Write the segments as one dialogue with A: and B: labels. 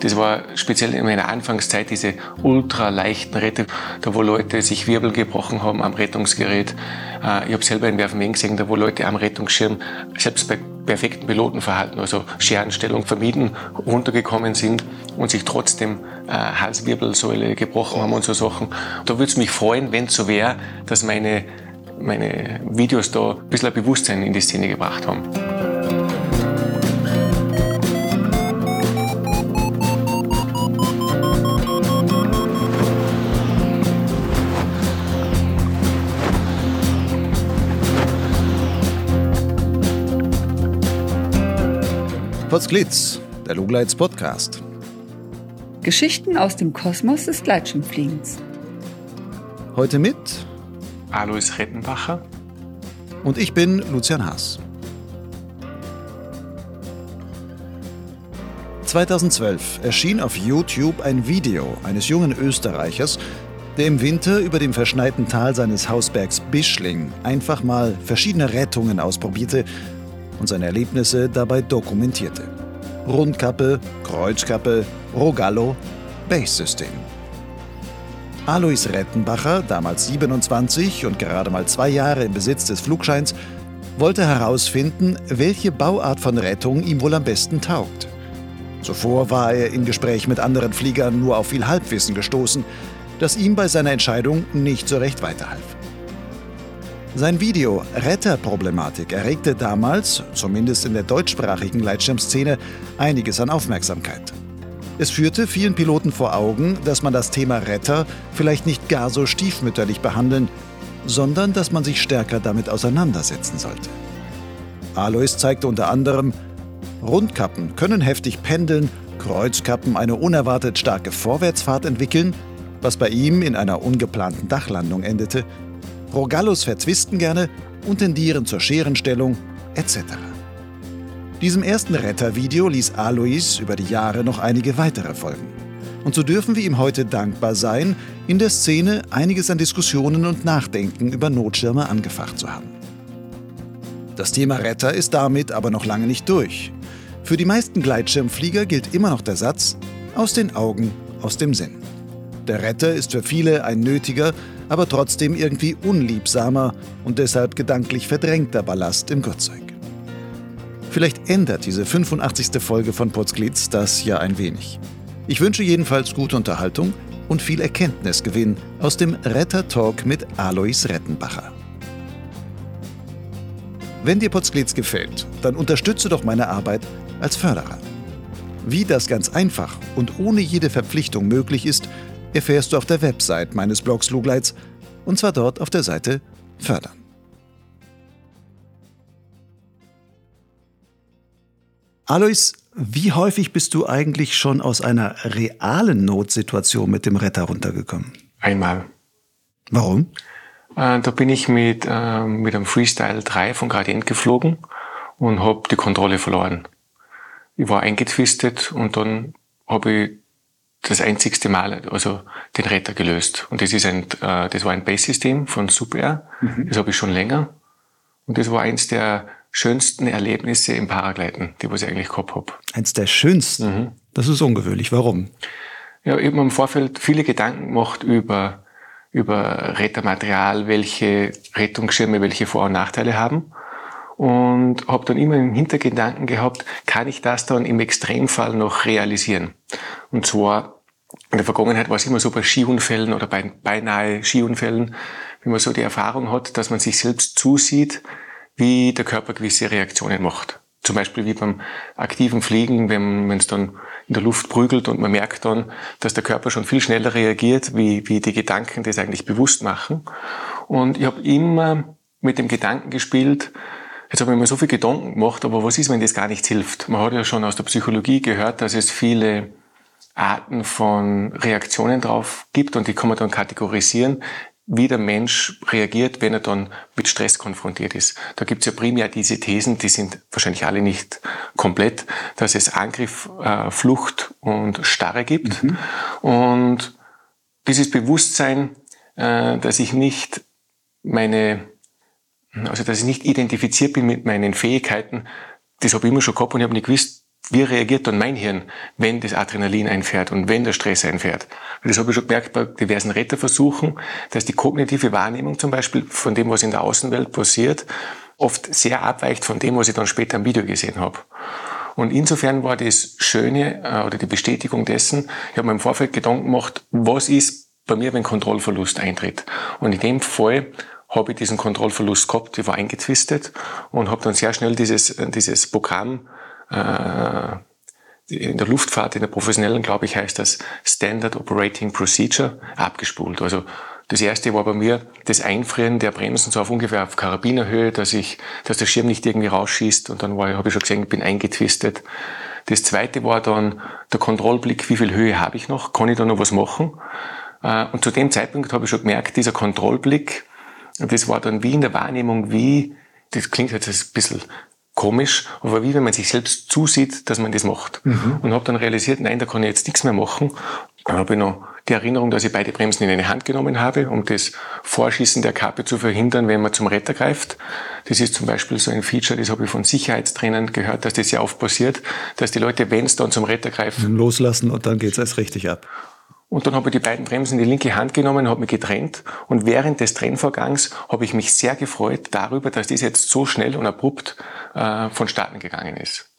A: Das war speziell in meiner Anfangszeit diese ultra leichten Retter, da wo Leute sich Wirbel gebrochen haben am Rettungsgerät. Äh, ich habe selber in Werfen gesehen, da wo Leute am Rettungsschirm, selbst bei perfekten Pilotenverhalten, also Scherenstellung vermieden, runtergekommen sind und sich trotzdem äh, Halswirbelsäule gebrochen haben und so Sachen. Da würde es mich freuen, wenn es so wäre, dass meine, meine Videos da ein bisschen ein Bewusstsein in die Szene gebracht haben.
B: Potsglitz, der Lugleits Podcast.
C: Geschichten aus dem Kosmos des Gleitschirmfliegens.
B: Heute mit
A: Alois Rettenbacher
B: und ich bin Lucian Haas. 2012 erschien auf YouTube ein Video eines jungen Österreichers, der im Winter über dem verschneiten Tal seines Hausbergs Bischling einfach mal verschiedene Rettungen ausprobierte und seine Erlebnisse dabei dokumentierte. Rundkappe, Kreuzkappe, Rogallo, Base-System. Alois Rettenbacher, damals 27 und gerade mal zwei Jahre im Besitz des Flugscheins, wollte herausfinden, welche Bauart von Rettung ihm wohl am besten taugt. Zuvor war er in Gespräch mit anderen Fliegern nur auf viel Halbwissen gestoßen, das ihm bei seiner Entscheidung nicht so recht weiterhalf. Sein Video Retterproblematik erregte damals, zumindest in der deutschsprachigen Gleitschirmszene, einiges an Aufmerksamkeit. Es führte vielen Piloten vor Augen, dass man das Thema Retter vielleicht nicht gar so stiefmütterlich behandeln, sondern dass man sich stärker damit auseinandersetzen sollte. Alois zeigte unter anderem, Rundkappen können heftig pendeln, Kreuzkappen eine unerwartet starke Vorwärtsfahrt entwickeln, was bei ihm in einer ungeplanten Dachlandung endete, Rogallos verzwisten gerne und tendieren zur Scherenstellung etc. Diesem ersten Rettervideo ließ Alois über die Jahre noch einige weitere folgen. Und so dürfen wir ihm heute dankbar sein, in der Szene einiges an Diskussionen und Nachdenken über Notschirme angefacht zu haben. Das Thema Retter ist damit aber noch lange nicht durch. Für die meisten Gleitschirmflieger gilt immer noch der Satz, aus den Augen, aus dem Sinn. Der Retter ist für viele ein nötiger, aber trotzdem irgendwie unliebsamer und deshalb gedanklich verdrängter Ballast im Gurtzeug. Vielleicht ändert diese 85. Folge von Potsglitz das ja ein wenig. Ich wünsche jedenfalls gute Unterhaltung und viel Erkenntnisgewinn aus dem Retter-Talk mit Alois Rettenbacher. Wenn dir Potsglitz gefällt, dann unterstütze doch meine Arbeit als Förderer. Wie das ganz einfach und ohne jede Verpflichtung möglich ist, erfährst du auf der Website meines Blogs Lugleits und zwar dort auf der Seite Fördern. Alois, wie häufig bist du eigentlich schon aus einer realen Notsituation mit dem Retter runtergekommen?
A: Einmal.
B: Warum?
A: Äh, da bin ich mit, äh, mit einem Freestyle 3 von Gradient geflogen und habe die Kontrolle verloren. Ich war eingetwistet und dann habe ich das einzigste Mal also den Retter gelöst. Und das ist ein, äh, das war ein Base-System von Super Mhm. Das habe ich schon länger. Und das war eins der schönsten Erlebnisse im Paragliden, die was ich eigentlich gehabt habe.
B: Eins der schönsten? Mhm. Das ist ungewöhnlich. Warum?
A: Ja, ich habe mir im Vorfeld viele Gedanken gemacht über, über Rettermaterial, welche Rettungsschirme, welche Vor- und Nachteile haben und habe dann immer im Hintergedanken gehabt, kann ich das dann im Extremfall noch realisieren? Und zwar in der Vergangenheit war es immer so bei Skiunfällen oder bei beinahe Skiunfällen, wenn man so die Erfahrung hat, dass man sich selbst zusieht, wie der Körper gewisse Reaktionen macht. Zum Beispiel wie beim aktiven Fliegen, wenn es dann in der Luft prügelt und man merkt dann, dass der Körper schon viel schneller reagiert, wie, wie die Gedanken das eigentlich bewusst machen. Und ich habe immer mit dem Gedanken gespielt, Jetzt habe ich mir so viel Gedanken gemacht, aber was ist, wenn das gar nichts hilft? Man hat ja schon aus der Psychologie gehört, dass es viele Arten von Reaktionen drauf gibt und die kann man dann kategorisieren, wie der Mensch reagiert, wenn er dann mit Stress konfrontiert ist. Da gibt es ja primär diese Thesen, die sind wahrscheinlich alle nicht komplett, dass es Angriff, äh, Flucht und Starre gibt. Mhm. Und dieses Bewusstsein, äh, dass ich nicht meine also dass ich nicht identifiziert bin mit meinen Fähigkeiten, das habe ich immer schon gehabt und ich habe nicht gewusst, wie reagiert dann mein Hirn, wenn das Adrenalin einfährt und wenn der Stress einfährt? Das habe ich schon gemerkt bei diversen Retterversuchen, dass die kognitive Wahrnehmung zum Beispiel von dem, was in der Außenwelt passiert, oft sehr abweicht von dem, was ich dann später im Video gesehen habe. Und insofern war das Schöne äh, oder die Bestätigung dessen, ich habe mir im Vorfeld Gedanken gemacht, was ist bei mir, wenn Kontrollverlust eintritt. Und in dem Fall habe ich diesen Kontrollverlust gehabt, ich war eingetwistet und habe dann sehr schnell dieses, dieses Programm äh, in der Luftfahrt, in der professionellen, glaube ich, heißt das Standard Operating Procedure abgespult. Also das erste war bei mir das Einfrieren der Bremsen so auf ungefähr auf Karabinerhöhe, dass ich, dass der Schirm nicht irgendwie rausschießt und dann war, habe ich schon gesehen, ich bin eingetwistet. Das zweite war dann der Kontrollblick, wie viel Höhe habe ich noch, kann ich da noch was machen? Äh, und zu dem Zeitpunkt habe ich schon gemerkt, dieser Kontrollblick, das war dann wie in der Wahrnehmung, wie, das klingt jetzt ein bisschen komisch, aber wie wenn man sich selbst zusieht, dass man das macht. Mhm. Und habe dann realisiert, nein, da kann ich jetzt nichts mehr machen. Dann habe ich noch die Erinnerung, dass ich beide Bremsen in eine Hand genommen habe, um das Vorschießen der Kappe zu verhindern, wenn man zum Retter greift. Das ist zum Beispiel so ein Feature, das habe ich von Sicherheitstrainern gehört, dass das sehr oft passiert, dass die Leute, wenn es dann zum Retter greifen,
B: loslassen und dann geht es erst richtig ab.
A: Und dann habe ich die beiden Bremsen in die linke Hand genommen, habe mich getrennt. Und während des Trennvorgangs habe ich mich sehr gefreut darüber, dass das jetzt so schnell und abrupt äh, vonstatten gegangen ist.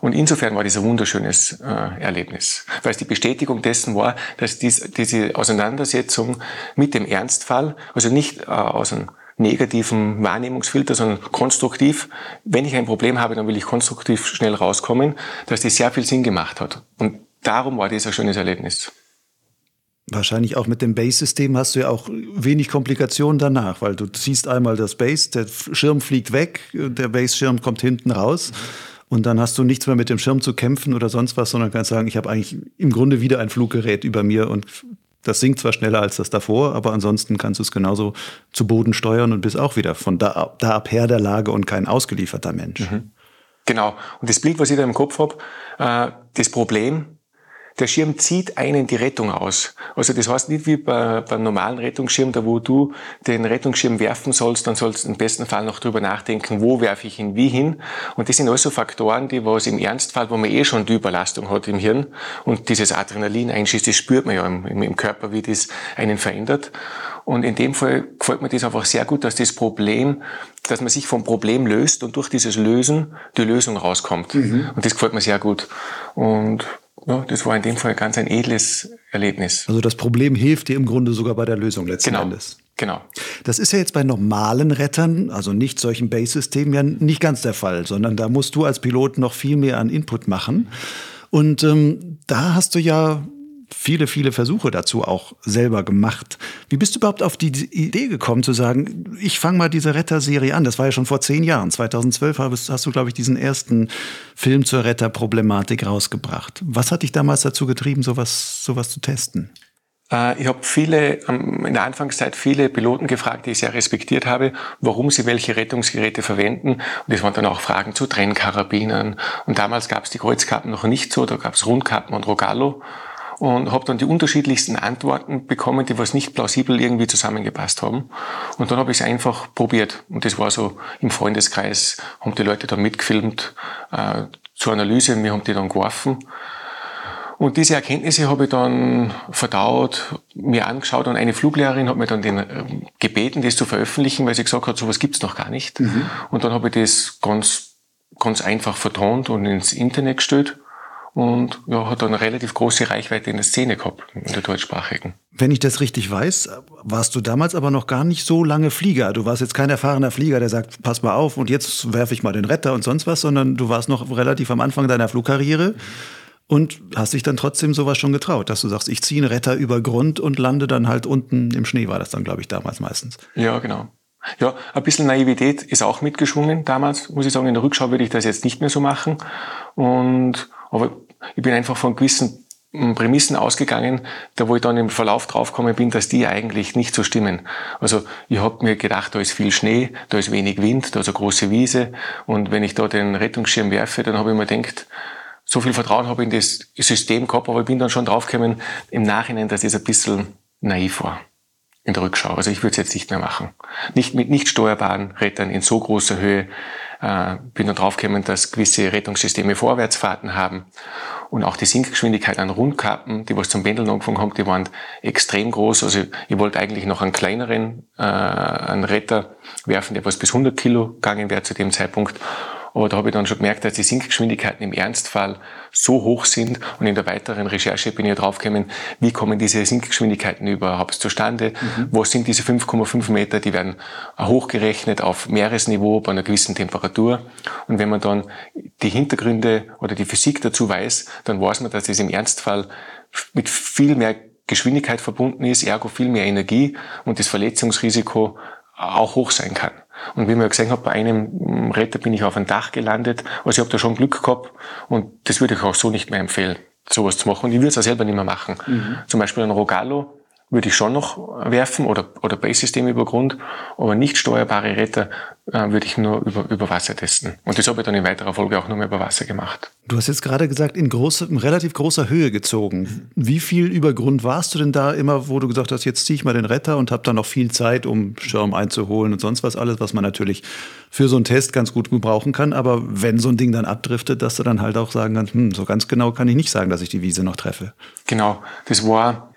A: Und insofern war das ein wunderschönes äh, Erlebnis, weil es die Bestätigung dessen war, dass dies, diese Auseinandersetzung mit dem Ernstfall, also nicht äh, aus einem negativen Wahrnehmungsfilter, sondern konstruktiv. Wenn ich ein Problem habe, dann will ich konstruktiv schnell rauskommen, dass das sehr viel Sinn gemacht hat. Und darum war das ein schönes Erlebnis.
B: Wahrscheinlich auch mit dem Base-System hast du ja auch wenig Komplikationen danach, weil du siehst einmal das Base, der Schirm fliegt weg, der Base-Schirm kommt hinten raus. Und dann hast du nichts mehr mit dem Schirm zu kämpfen oder sonst was, sondern kannst sagen, ich habe eigentlich im Grunde wieder ein Fluggerät über mir und das sinkt zwar schneller als das davor, aber ansonsten kannst du es genauso zu Boden steuern und bist auch wieder von da, da ab her der Lage und kein ausgelieferter Mensch. Mhm.
A: Genau. Und das Bild, was ich da im Kopf habe, äh, das Problem, der Schirm zieht einen die Rettung aus. Also das heißt nicht wie bei, beim normalen Rettungsschirm, da wo du den Rettungsschirm werfen sollst, dann sollst du im besten Fall noch drüber nachdenken, wo werfe ich ihn wie hin. Und das sind also Faktoren, die was im Ernstfall, wo man eh schon die Überlastung hat im Hirn und dieses Adrenalin einschießt, das spürt man ja im, im Körper, wie das einen verändert. Und in dem Fall gefällt mir das einfach sehr gut, dass das Problem, dass man sich vom Problem löst und durch dieses Lösen die Lösung rauskommt. Mhm. Und das gefällt mir sehr gut. Und ja, das war in dem Fall ganz ein edles Erlebnis.
B: Also das Problem hilft dir im Grunde sogar bei der Lösung letzten
A: genau.
B: Endes.
A: Genau.
B: Das ist ja jetzt bei normalen Rettern, also nicht solchen Base-Systemen, ja nicht ganz der Fall, sondern da musst du als Pilot noch viel mehr an Input machen. Und ähm, da hast du ja viele, viele Versuche dazu auch selber gemacht. Wie bist du überhaupt auf die Idee gekommen zu sagen, ich fange mal diese Retter-Serie an? Das war ja schon vor zehn Jahren. 2012 hast du, glaube ich, diesen ersten Film zur Retter-Problematik rausgebracht. Was hat dich damals dazu getrieben, sowas, sowas zu testen?
A: Äh, ich habe viele, in der Anfangszeit viele Piloten gefragt, die ich sehr respektiert habe, warum sie welche Rettungsgeräte verwenden. Und es waren dann auch Fragen zu Trennkarabinern. Und damals gab es die Kreuzkappen noch nicht so, da gab es Rundkappen und Rogallo und habe dann die unterschiedlichsten Antworten bekommen, die was nicht plausibel irgendwie zusammengepasst haben. Und dann habe ich es einfach probiert. Und das war so im Freundeskreis, haben die Leute dann mitgefilmt äh, zur Analyse, wir haben die dann geworfen. Und diese Erkenntnisse habe ich dann verdaut, mir angeschaut und eine Fluglehrerin hat mir dann den, äh, gebeten, das zu veröffentlichen, weil sie gesagt hat, sowas gibt's noch gar nicht. Mhm. Und dann habe ich das ganz, ganz einfach vertont und ins Internet gestellt und ja, hat eine relativ große Reichweite in der Szene gehabt, in der deutschsprachigen.
B: Wenn ich das richtig weiß, warst du damals aber noch gar nicht so lange Flieger. Du warst jetzt kein erfahrener Flieger, der sagt, pass mal auf und jetzt werfe ich mal den Retter und sonst was, sondern du warst noch relativ am Anfang deiner Flugkarriere. Und hast dich dann trotzdem sowas schon getraut, dass du sagst, ich ziehe einen Retter über Grund und lande dann halt unten im Schnee, war das dann, glaube ich, damals meistens.
A: Ja, genau. Ja, ein bisschen Naivität ist auch mitgeschwungen damals, muss ich sagen. In der Rückschau würde ich das jetzt nicht mehr so machen. Und, aber ich bin einfach von gewissen hm, Prämissen ausgegangen, da wo ich dann im Verlauf draufgekommen bin, dass die eigentlich nicht so stimmen. Also ich habe mir gedacht, da ist viel Schnee, da ist wenig Wind, da ist eine große Wiese und wenn ich da den Rettungsschirm werfe, dann habe ich mir gedacht, so viel Vertrauen habe ich in das System gehabt, aber ich bin dann schon draufgekommen im Nachhinein, dass das ein bisschen naiv war in der Rückschau. Also ich würde es jetzt nicht mehr machen. Nicht mit nicht steuerbaren Rettern in so großer Höhe Äh, bin dann draufgekommen, dass gewisse Rettungssysteme Vorwärtsfahrten haben. Und auch die Sinkgeschwindigkeit an Rundkappen, die was zum Pendeln angefangen haben, die waren extrem groß. Also ich wollte eigentlich noch einen kleineren, äh, einen Retter werfen, der was bis 100 Kilo gegangen wäre zu dem Zeitpunkt. Aber da habe ich dann schon gemerkt, dass die Sinkgeschwindigkeiten im Ernstfall so hoch sind. Und in der weiteren Recherche bin ich draufgekommen, wie kommen diese Sinkgeschwindigkeiten überhaupt zustande? Mhm. Was sind diese 5,5 Meter? Die werden hochgerechnet auf Meeresniveau bei einer gewissen Temperatur. Und wenn man dann die Hintergründe oder die Physik dazu weiß, dann weiß man, dass es im Ernstfall mit viel mehr Geschwindigkeit verbunden ist, ergo viel mehr Energie und das Verletzungsrisiko auch hoch sein kann. Und wie man gesehen hat, bei einem Retter bin ich auf ein Dach gelandet. Also ich habe da schon Glück gehabt und das würde ich auch so nicht mehr empfehlen, sowas zu machen. Und ich würde es auch selber nicht mehr machen. Mhm. Zum Beispiel ein Rogallo würde ich schon noch werfen oder, oder Base-System über Grund, aber nicht steuerbare Retter äh, würde ich nur über, über Wasser testen. Und das habe ich dann in weiterer Folge auch nur mehr über Wasser gemacht.
B: Du hast jetzt gerade gesagt, in, große, in relativ großer Höhe gezogen. Wie viel über Grund warst du denn da immer, wo du gesagt hast, jetzt ziehe ich mal den Retter und habe dann noch viel Zeit, um Schirm einzuholen und sonst was alles, was man natürlich für so einen Test ganz gut gebrauchen kann. Aber wenn so ein Ding dann abdriftet, dass du dann halt auch sagen kannst, hm, so ganz genau kann ich nicht sagen, dass ich die Wiese noch treffe.
A: Genau, das war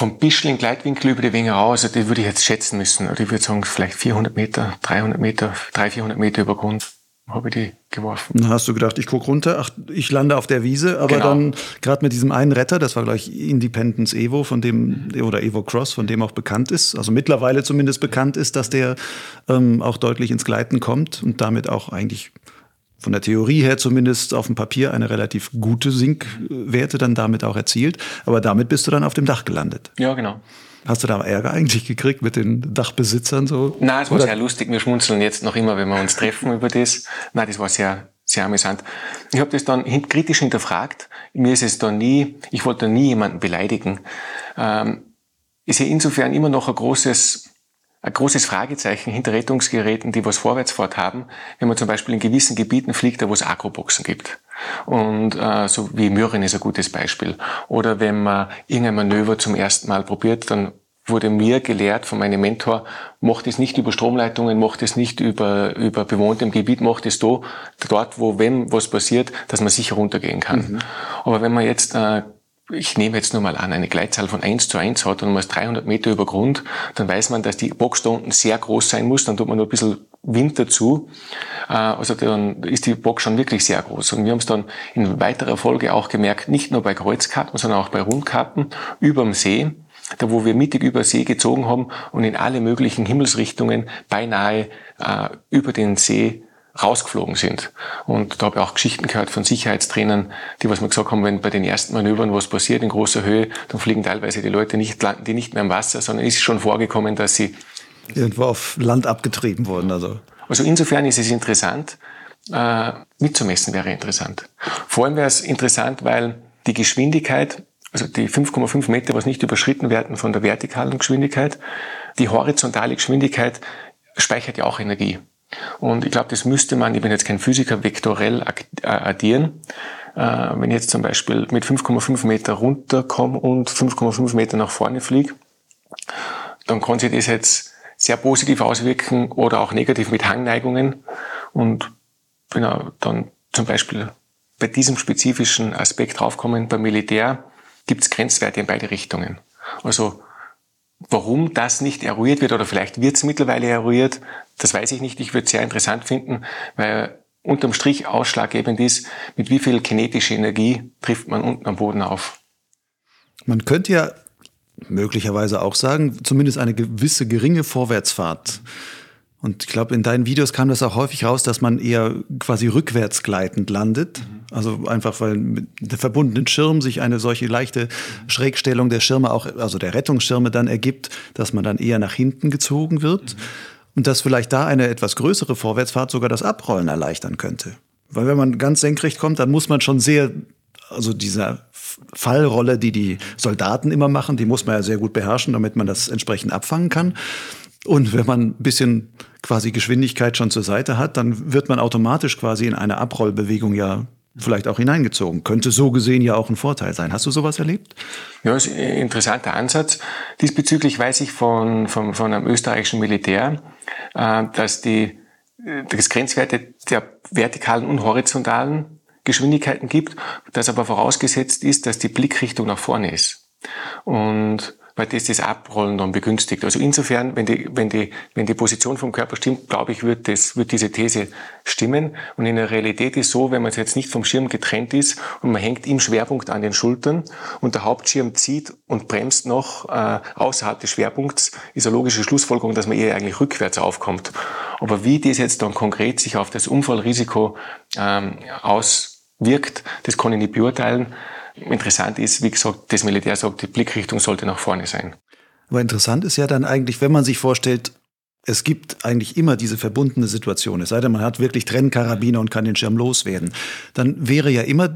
A: vom Bischling Gleitwinkel über die Wenger raus, also die würde ich jetzt schätzen müssen. Oder ich würde sagen, vielleicht 400 Meter, 300 Meter, 300, 400 Meter über Grund habe ich die geworfen.
B: Dann hast du gedacht, ich gucke runter, ach, ich lande auf der Wiese, aber genau. dann gerade mit diesem einen Retter, das war gleich Independence Evo, von dem, oder Evo Cross, von dem auch bekannt ist, also mittlerweile zumindest bekannt ist, dass der ähm, auch deutlich ins Gleiten kommt und damit auch eigentlich von der Theorie her zumindest auf dem Papier eine relativ gute Sinkwerte dann damit auch erzielt. Aber damit bist du dann auf dem Dach gelandet.
A: Ja, genau.
B: Hast du da Ärger eigentlich gekriegt mit den Dachbesitzern so?
A: Nein, es war Oder? sehr lustig. Wir schmunzeln jetzt noch immer, wenn wir uns treffen über das. Nein, das war sehr, sehr amüsant. Ich habe das dann kritisch hinterfragt. Mir ist es da nie, ich wollte nie jemanden beleidigen. Ähm, ist ja insofern immer noch ein großes ein großes Fragezeichen hinter Rettungsgeräten, die was Vorwärtsfahrt haben, wenn man zum Beispiel in gewissen Gebieten fliegt, da wo es Agroboxen gibt. Und äh, so wie Möhren ist ein gutes Beispiel. Oder wenn man irgendein Manöver zum ersten Mal probiert, dann wurde mir gelehrt von meinem Mentor, macht es nicht über Stromleitungen, macht es nicht über, über bewohntem Gebiet, macht es da, dort, wo wenn was passiert, dass man sicher runtergehen kann. Mhm. Aber wenn man jetzt äh, ich nehme jetzt nur mal an, eine Gleitzahl von 1 zu 1 hat und man ist 300 Meter über Grund, dann weiß man, dass die Box da unten sehr groß sein muss, dann tut man nur ein bisschen Wind dazu. Äh, also dann ist die Box schon wirklich sehr groß. Und wir haben es dann in weiterer Folge auch gemerkt, nicht nur bei Kreuzkarten, sondern auch bei Rundkarten überm See, da wo wir mittig über See gezogen haben und in alle möglichen Himmelsrichtungen beinahe äh, über den See rausgeflogen sind. Und da habe ich auch Geschichten gehört von Sicherheitstrainern, die was mir gesagt haben, wenn bei den ersten Manövern was passiert in großer Höhe, dann fliegen teilweise die Leute nicht, landen die nicht mehr im Wasser, sondern es ist schon vorgekommen, dass sie
B: irgendwo auf Land abgetrieben wurden. Also,
A: also insofern ist es interessant, äh, mitzumessen wäre interessant. Vor allem wäre es interessant, weil die Geschwindigkeit, also die 5,5 Meter, was nicht überschritten werden von der vertikalen Geschwindigkeit, die horizontale Geschwindigkeit speichert ja auch Energie. Und ich glaube, das müsste man, ich bin jetzt kein Physiker, vektorell äh, addieren. Äh, wenn ich jetzt zum Beispiel mit 5,5 Meter runterkomme und 5,5 Meter nach vorne fliege, dann kann sich das jetzt sehr positiv auswirken oder auch negativ mit Hangneigungen. Und wenn er dann zum Beispiel bei diesem spezifischen Aspekt draufkommen, beim Militär gibt es Grenzwerte in beide Richtungen. Also Warum das nicht eruiert wird oder vielleicht wird es mittlerweile eruiert, das weiß ich nicht. Ich würde es sehr interessant finden, weil unterm Strich ausschlaggebend ist, mit wie viel kinetische Energie trifft man unten am Boden auf.
B: Man könnte ja möglicherweise auch sagen, zumindest eine gewisse geringe Vorwärtsfahrt und ich glaube, in deinen Videos kam das auch häufig raus, dass man eher quasi rückwärts gleitend landet. Mhm. Also einfach, weil mit der verbundenen Schirm sich eine solche leichte Schrägstellung der Schirme auch, also der Rettungsschirme dann ergibt, dass man dann eher nach hinten gezogen wird. Mhm. Und dass vielleicht da eine etwas größere Vorwärtsfahrt sogar das Abrollen erleichtern könnte. Weil wenn man ganz senkrecht kommt, dann muss man schon sehr, also dieser Fallrolle, die die Soldaten immer machen, die muss man ja sehr gut beherrschen, damit man das entsprechend abfangen kann. Und wenn man ein bisschen quasi Geschwindigkeit schon zur Seite hat, dann wird man automatisch quasi in eine Abrollbewegung ja vielleicht auch hineingezogen. Könnte so gesehen ja auch ein Vorteil sein. Hast du sowas erlebt?
A: Ja, ist ein interessanter Ansatz. Diesbezüglich weiß ich von, von, von einem österreichischen Militär, äh, dass die das Grenzwerte der vertikalen und horizontalen Geschwindigkeiten gibt, das aber vorausgesetzt ist, dass die Blickrichtung nach vorne ist. Und weil das das Abrollen dann begünstigt. Also insofern, wenn die, wenn die, wenn die Position vom Körper stimmt, glaube ich, wird, das, wird diese These stimmen. Und in der Realität ist so, wenn man jetzt nicht vom Schirm getrennt ist und man hängt im Schwerpunkt an den Schultern und der Hauptschirm zieht und bremst noch äh, außerhalb des Schwerpunkts, ist eine logische Schlussfolgerung, dass man eher eigentlich rückwärts aufkommt. Aber wie das jetzt dann konkret sich auf das Unfallrisiko ähm, auswirkt, das kann ich nicht beurteilen. Interessant ist, wie gesagt, das Militär sagt, die Blickrichtung sollte nach vorne sein.
B: Aber interessant ist ja dann eigentlich, wenn man sich vorstellt, es gibt eigentlich immer diese verbundene Situation. Es sei denn, man hat wirklich Trennkarabiner und kann den Schirm loswerden. Dann wäre ja immer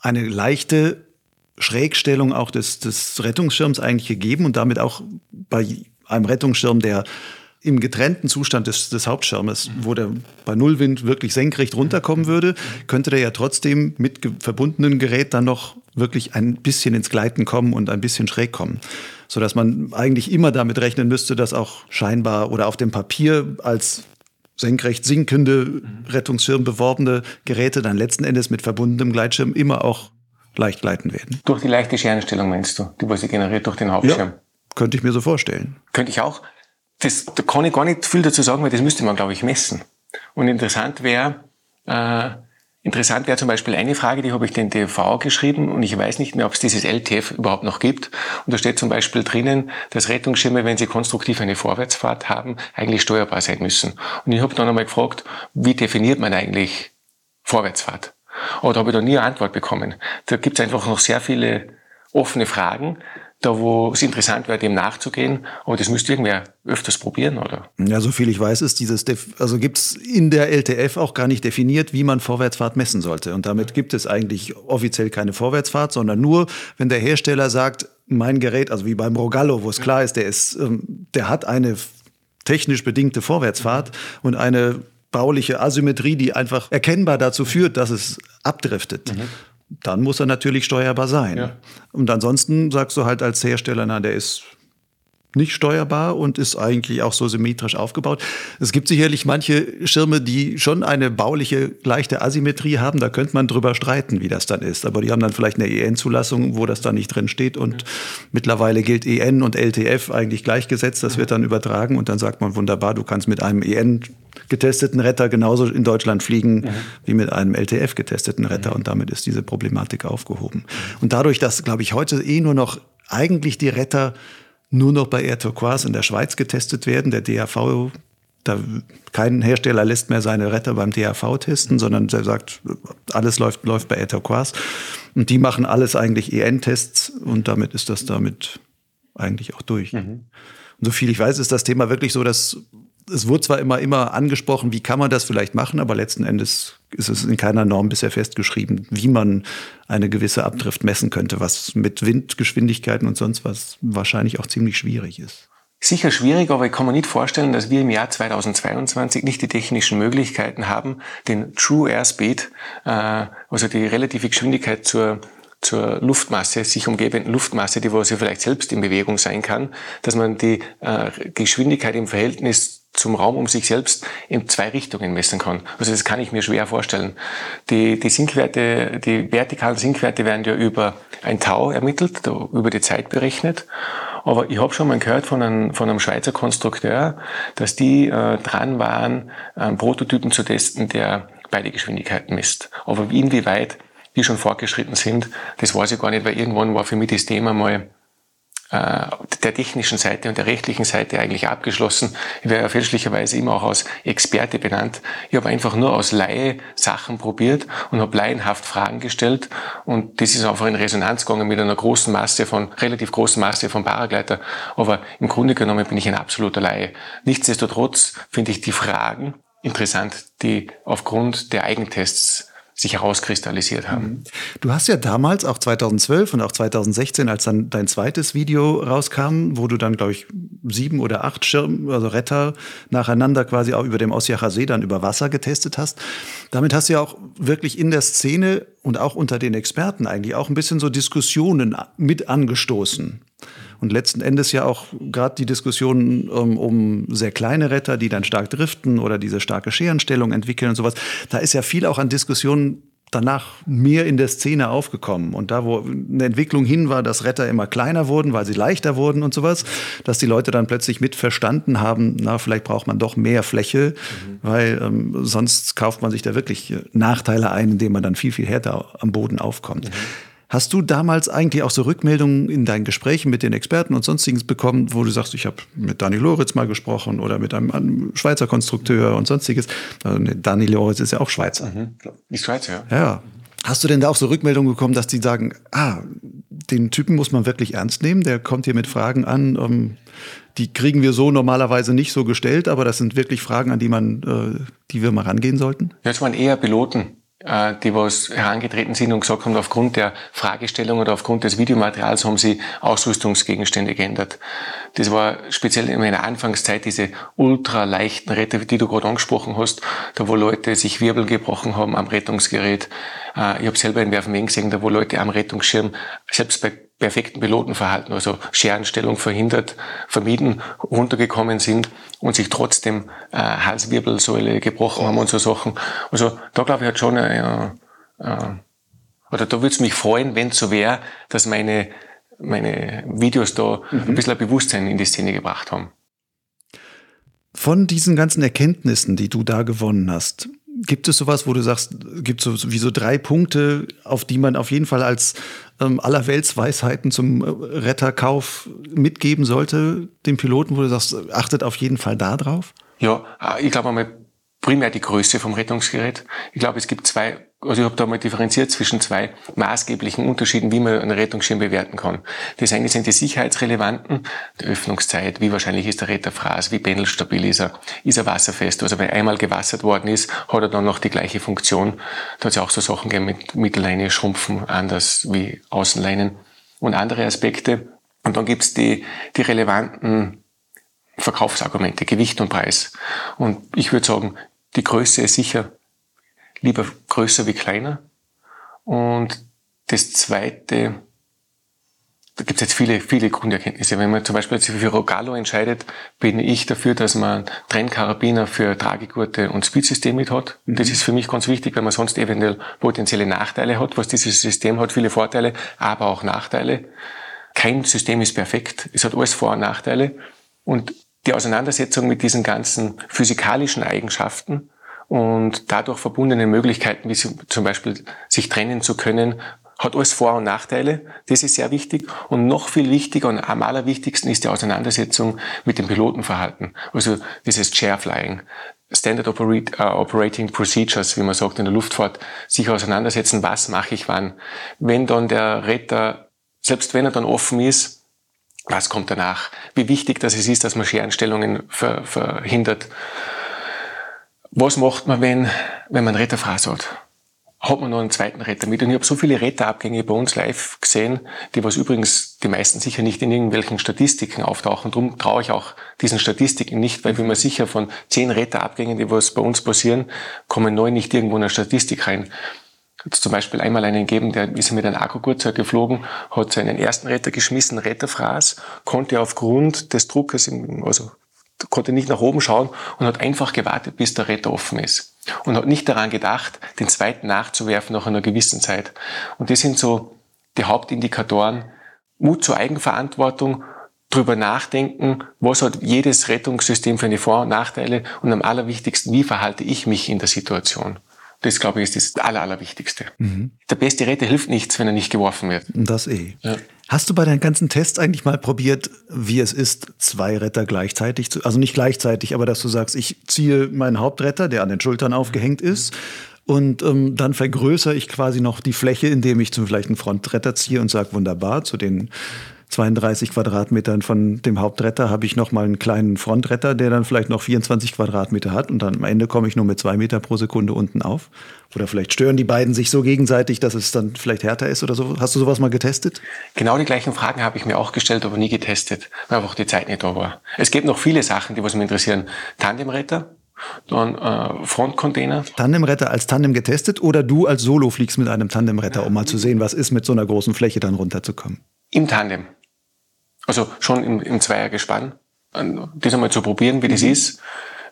B: eine leichte Schrägstellung auch des, des Rettungsschirms eigentlich gegeben und damit auch bei einem Rettungsschirm, der im getrennten Zustand des, des Hauptschirmes, wo der bei Nullwind wirklich senkrecht runterkommen würde, könnte der ja trotzdem mit ge verbundenen Gerät dann noch wirklich ein bisschen ins Gleiten kommen und ein bisschen schräg kommen. Sodass man eigentlich immer damit rechnen müsste, dass auch scheinbar oder auf dem Papier als senkrecht sinkende Rettungsschirm beworbene Geräte dann letzten Endes mit verbundenem Gleitschirm immer auch leicht gleiten werden.
A: Durch die leichte Scherenstellung meinst du, die was sie generiert durch den Hauptschirm? Ja,
B: könnte ich mir so vorstellen.
A: Könnte ich auch das, da kann ich gar nicht viel dazu sagen, weil das müsste man, glaube ich, messen. Und interessant wäre, äh, interessant wäre zum Beispiel eine Frage, die habe ich den TV geschrieben und ich weiß nicht mehr, ob es dieses LTF überhaupt noch gibt. Und da steht zum Beispiel drinnen, dass Rettungsschirme, wenn sie konstruktiv eine Vorwärtsfahrt haben, eigentlich steuerbar sein müssen. Und ich habe dann einmal gefragt, wie definiert man eigentlich Vorwärtsfahrt? Aber da habe ich da nie eine Antwort bekommen. Da gibt es einfach noch sehr viele offene Fragen, da wo es interessant wäre, dem nachzugehen. Aber das müsste irgendwer öfters probieren, oder?
B: Ja, so viel ich weiß, ist dieses, also gibt es in der LTF auch gar nicht definiert, wie man Vorwärtsfahrt messen sollte. Und damit gibt es eigentlich offiziell keine Vorwärtsfahrt, sondern nur, wenn der Hersteller sagt, mein Gerät, also wie beim Rogallo, wo es klar ist, der ist, ähm, der hat eine technisch bedingte Vorwärtsfahrt und eine bauliche Asymmetrie, die einfach erkennbar dazu führt, dass es abdriftet. Mhm dann muss er natürlich steuerbar sein. Ja. Und ansonsten sagst du halt als Hersteller, na, der ist nicht steuerbar und ist eigentlich auch so symmetrisch aufgebaut. Es gibt sicherlich manche Schirme, die schon eine bauliche leichte Asymmetrie haben. Da könnte man drüber streiten, wie das dann ist. Aber die haben dann vielleicht eine EN-Zulassung, wo das dann nicht drin steht. Und ja. mittlerweile gilt EN und LTF eigentlich gleichgesetzt. Das wird dann übertragen und dann sagt man wunderbar, du kannst mit einem EN getesteten Retter genauso in Deutschland fliegen ja. wie mit einem LTF getesteten Retter. Und damit ist diese Problematik aufgehoben. Und dadurch, dass, glaube ich, heute eh nur noch eigentlich die Retter nur noch bei Air Turquoise in der Schweiz getestet werden. Der DAV, da, kein Hersteller lässt mehr seine Retter beim DAV testen, sondern der sagt, alles läuft, läuft bei Air Turquoise. Und die machen alles eigentlich EN-Tests und damit ist das damit eigentlich auch durch. Mhm. Und so viel ich weiß, ist das Thema wirklich so, dass es wurde zwar immer, immer angesprochen, wie kann man das vielleicht machen, aber letzten Endes ist es in keiner Norm bisher festgeschrieben, wie man eine gewisse Abdrift messen könnte, was mit Windgeschwindigkeiten und sonst was wahrscheinlich auch ziemlich schwierig ist.
A: Sicher schwierig, aber ich kann mir nicht vorstellen, dass wir im Jahr 2022 nicht die technischen Möglichkeiten haben, den True Airspeed, äh, also die relative Geschwindigkeit zur zur Luftmasse, sich umgebenden Luftmasse, die wo sie vielleicht selbst in Bewegung sein kann, dass man die äh, Geschwindigkeit im Verhältnis zum Raum um sich selbst in zwei Richtungen messen kann. Also das kann ich mir schwer vorstellen. Die, die Sinkwerte, die vertikalen Sinkwerte werden ja über ein Tau ermittelt, über die Zeit berechnet. Aber ich habe schon mal gehört von einem, von einem Schweizer Konstrukteur, dass die äh, dran waren, einen Prototypen zu testen, der beide Geschwindigkeiten misst. Aber inwieweit die schon fortgeschritten sind, das weiß ich gar nicht, weil irgendwann war für mich das Thema mal äh, der technischen Seite und der rechtlichen Seite eigentlich abgeschlossen. Ich wäre ja fälschlicherweise immer auch als Experte benannt. Ich habe einfach nur aus Laie Sachen probiert und habe laienhaft Fragen gestellt und das ist einfach in Resonanz gegangen mit einer großen Masse von, relativ großen Masse von Paragleiter. Aber im Grunde genommen bin ich ein absoluter Laie. Nichtsdestotrotz finde ich die Fragen interessant, die aufgrund der Eigentests sich herauskristallisiert haben. Mhm.
B: Du hast ja damals, auch 2012 und auch 2016, als dann dein zweites Video rauskam, wo du dann, glaube ich, sieben oder acht Schirm, also Retter nacheinander quasi auch über dem Osjacher See dann über Wasser getestet hast. Damit hast du ja auch wirklich in der Szene und auch unter den Experten eigentlich auch ein bisschen so Diskussionen mit angestoßen. Und letzten Endes ja auch gerade die Diskussion um, um sehr kleine Retter, die dann stark driften oder diese starke Scherenstellung entwickeln und sowas. Da ist ja viel auch an Diskussionen danach mehr in der Szene aufgekommen. Und da, wo eine Entwicklung hin war, dass Retter immer kleiner wurden, weil sie leichter wurden und sowas, dass die Leute dann plötzlich mit verstanden haben, na, vielleicht braucht man doch mehr Fläche, mhm. weil ähm, sonst kauft man sich da wirklich Nachteile ein, indem man dann viel, viel härter am Boden aufkommt. Mhm. Hast du damals eigentlich auch so Rückmeldungen in deinen Gesprächen mit den Experten und sonstiges bekommen, wo du sagst, ich habe mit Dani Loritz mal gesprochen oder mit einem, einem Schweizer Konstrukteur und sonstiges? Also, nee, Dani Loritz ist ja auch Schweizer. Mhm.
A: Die Schweizer,
B: ja. Ja. Hast du denn da auch so Rückmeldungen bekommen, dass die sagen, ah, den Typen muss man wirklich ernst nehmen, der kommt hier mit Fragen an, um, ähm, die kriegen wir so normalerweise nicht so gestellt, aber das sind wirklich Fragen, an die man, äh, die wir mal rangehen sollten?
A: Das waren eher Piloten, die was herangetreten sind und gesagt haben, aufgrund der Fragestellung oder aufgrund des Videomaterials haben sie Ausrüstungsgegenstände geändert. Das war speziell in meiner Anfangszeit diese ultra leichten Retter, die du gerade angesprochen hast, da wo Leute sich Wirbel gebrochen haben am Rettungsgerät. Äh, ich habe selber in Werfen gesehen, da wo Leute am Rettungsschirm, selbst bei perfekten Pilotenverhalten, also Scherenstellung verhindert, vermieden, runtergekommen sind und sich trotzdem äh, Halswirbelsäule gebrochen haben und so Sachen. Also da glaube ich hat schon, äh, äh, oder da würde es mich freuen, wenn es so wäre, dass meine, meine Videos da mhm. ein bisschen ein Bewusstsein in die Szene gebracht haben.
B: Von diesen ganzen Erkenntnissen, die du da gewonnen hast, Gibt es sowas, wo du sagst, gibt es so, wie so drei Punkte, auf die man auf jeden Fall als ähm, Allerweltsweisheiten zum äh, Retterkauf mitgeben sollte, dem Piloten, wo du sagst, achtet auf jeden Fall da drauf?
A: Ja, äh, ich glaube einmal primär die Größe vom Rettungsgerät. Ich glaube, es gibt zwei also ich habe da mal differenziert zwischen zwei maßgeblichen Unterschieden, wie man einen Rettungsschirm bewerten kann. Das eine sind die sicherheitsrelevanten, die Öffnungszeit, wie wahrscheinlich ist der Retterfraß, wie pendelstabil ist er, ist er wasserfest. Also wenn einmal gewassert worden ist, hat er dann noch die gleiche Funktion. Da hat es ja auch so Sachen gegeben mit Mittelleine schrumpfen, anders wie Außenleinen und andere Aspekte. Und dann gibt's die, die relevanten Verkaufsargumente, Gewicht und Preis. Und ich würde sagen, die Größe ist sicher lieber größer wie kleiner. Und das Zweite, da gibt es jetzt viele, viele Grunderkenntnisse. Wenn man zum Beispiel sich für Rogallo entscheidet, bin ich dafür, dass man Trennkarabiner für Tragegurte und Speedsystem mit hat. Mhm. Das ist für mich ganz wichtig, weil man sonst eventuell potenzielle Nachteile hat. Was dieses System hat, viele Vorteile, aber auch Nachteile. Kein System ist perfekt. Es hat alles Vor- und Nachteile. Und die Auseinandersetzung mit diesen ganzen physikalischen Eigenschaften und dadurch verbundene Möglichkeiten, wie zum Beispiel sich trennen zu können, hat alles Vor- und Nachteile. Das ist sehr wichtig. Und noch viel wichtiger und am allerwichtigsten ist die Auseinandersetzung mit dem Pilotenverhalten. Also dieses Chair Flying. Standard uh, Operating Procedures, wie man sagt in der Luftfahrt, sich auseinandersetzen, was mache ich wann. Wenn dann der Retter, selbst wenn er dann offen ist, was kommt danach? Wie wichtig das ist, dass man Scherenstellungen ver, verhindert. Was macht man, wenn, wenn man einen Retterfraß hat? Hat man noch einen zweiten Retter mit? Und ich habe so viele Retterabgänge bei uns live gesehen, die was übrigens die meisten sicher nicht in irgendwelchen Statistiken auftauchen. Darum traue ich auch diesen Statistiken nicht, weil wir mir sicher von zehn Retterabgängen, die was bei uns passieren, kommen neun nicht irgendwo in eine Statistik rein. Hat zum Beispiel einmal einen gegeben, der ist mit einem Akkugurzer geflogen, hat seinen ersten Retter geschmissen, Retterfraß, konnte aufgrund des Druckes, im, also konnte nicht nach oben schauen und hat einfach gewartet, bis der Retter offen ist. Und hat nicht daran gedacht, den zweiten nachzuwerfen nach einer gewissen Zeit. Und das sind so die Hauptindikatoren. Mut zur Eigenverantwortung, drüber nachdenken, was hat jedes Rettungssystem für eine Vor- und Nachteile und am allerwichtigsten, wie verhalte ich mich in der Situation. Das, glaube ich, ist das Aller, Allerwichtigste. Mhm. Der beste Retter hilft nichts, wenn er nicht geworfen wird.
B: Das eh. Ja. Hast du bei deinen ganzen Tests eigentlich mal probiert, wie es ist, zwei Retter gleichzeitig zu, also nicht gleichzeitig, aber dass du sagst, ich ziehe meinen Hauptretter, der an den Schultern aufgehängt ist, und ähm, dann vergrößere ich quasi noch die Fläche, indem ich zum vielleicht einen Frontretter ziehe und sage, wunderbar, zu den 32 Quadratmetern von dem Hauptretter habe ich noch mal einen kleinen Frontretter, der dann vielleicht noch 24 Quadratmeter hat und dann am Ende komme ich nur mit zwei Meter pro Sekunde unten auf. Oder vielleicht stören die beiden sich so gegenseitig, dass es dann vielleicht härter ist oder so. Hast du sowas mal getestet?
A: Genau die gleichen Fragen habe ich mir auch gestellt, aber nie getestet, weil einfach die Zeit nicht da war. Es gibt noch viele Sachen, die was mich interessieren. Tandemretter, dann äh, Frontcontainer.
B: Tandemretter als Tandem getestet oder du als Solo fliegst mit einem Tandemretter, um mal zu sehen, was ist mit so einer großen Fläche dann runterzukommen?
A: Im Tandem. Also schon im, im Zweiergespann. Das einmal zu probieren, wie das mhm. ist.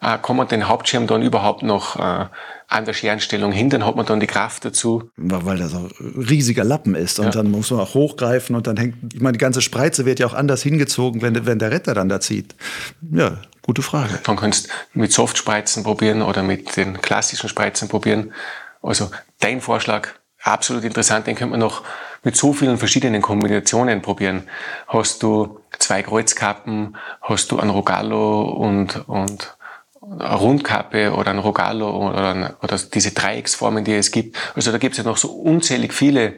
A: Äh, kann man den Hauptschirm dann überhaupt noch äh, an der Scherenstellung hin, dann hat man dann die Kraft dazu.
B: Weil das ein riesiger Lappen ist und ja. dann muss man auch hochgreifen und dann hängt, ich meine, die ganze Spreize wird ja auch anders hingezogen, wenn, wenn der Retter dann da zieht. Ja, gute Frage.
A: Dann kannst du mit Softspreizen probieren oder mit den klassischen Spreizen probieren. Also dein Vorschlag, absolut interessant, den könnte man noch mit so vielen verschiedenen Kombinationen probieren. Hast du zwei Kreuzkappen, hast du ein Rogallo und, und eine Rundkappe oder ein Rogallo oder, ein, oder diese Dreiecksformen, die es gibt. Also da gibt es ja noch so unzählig viele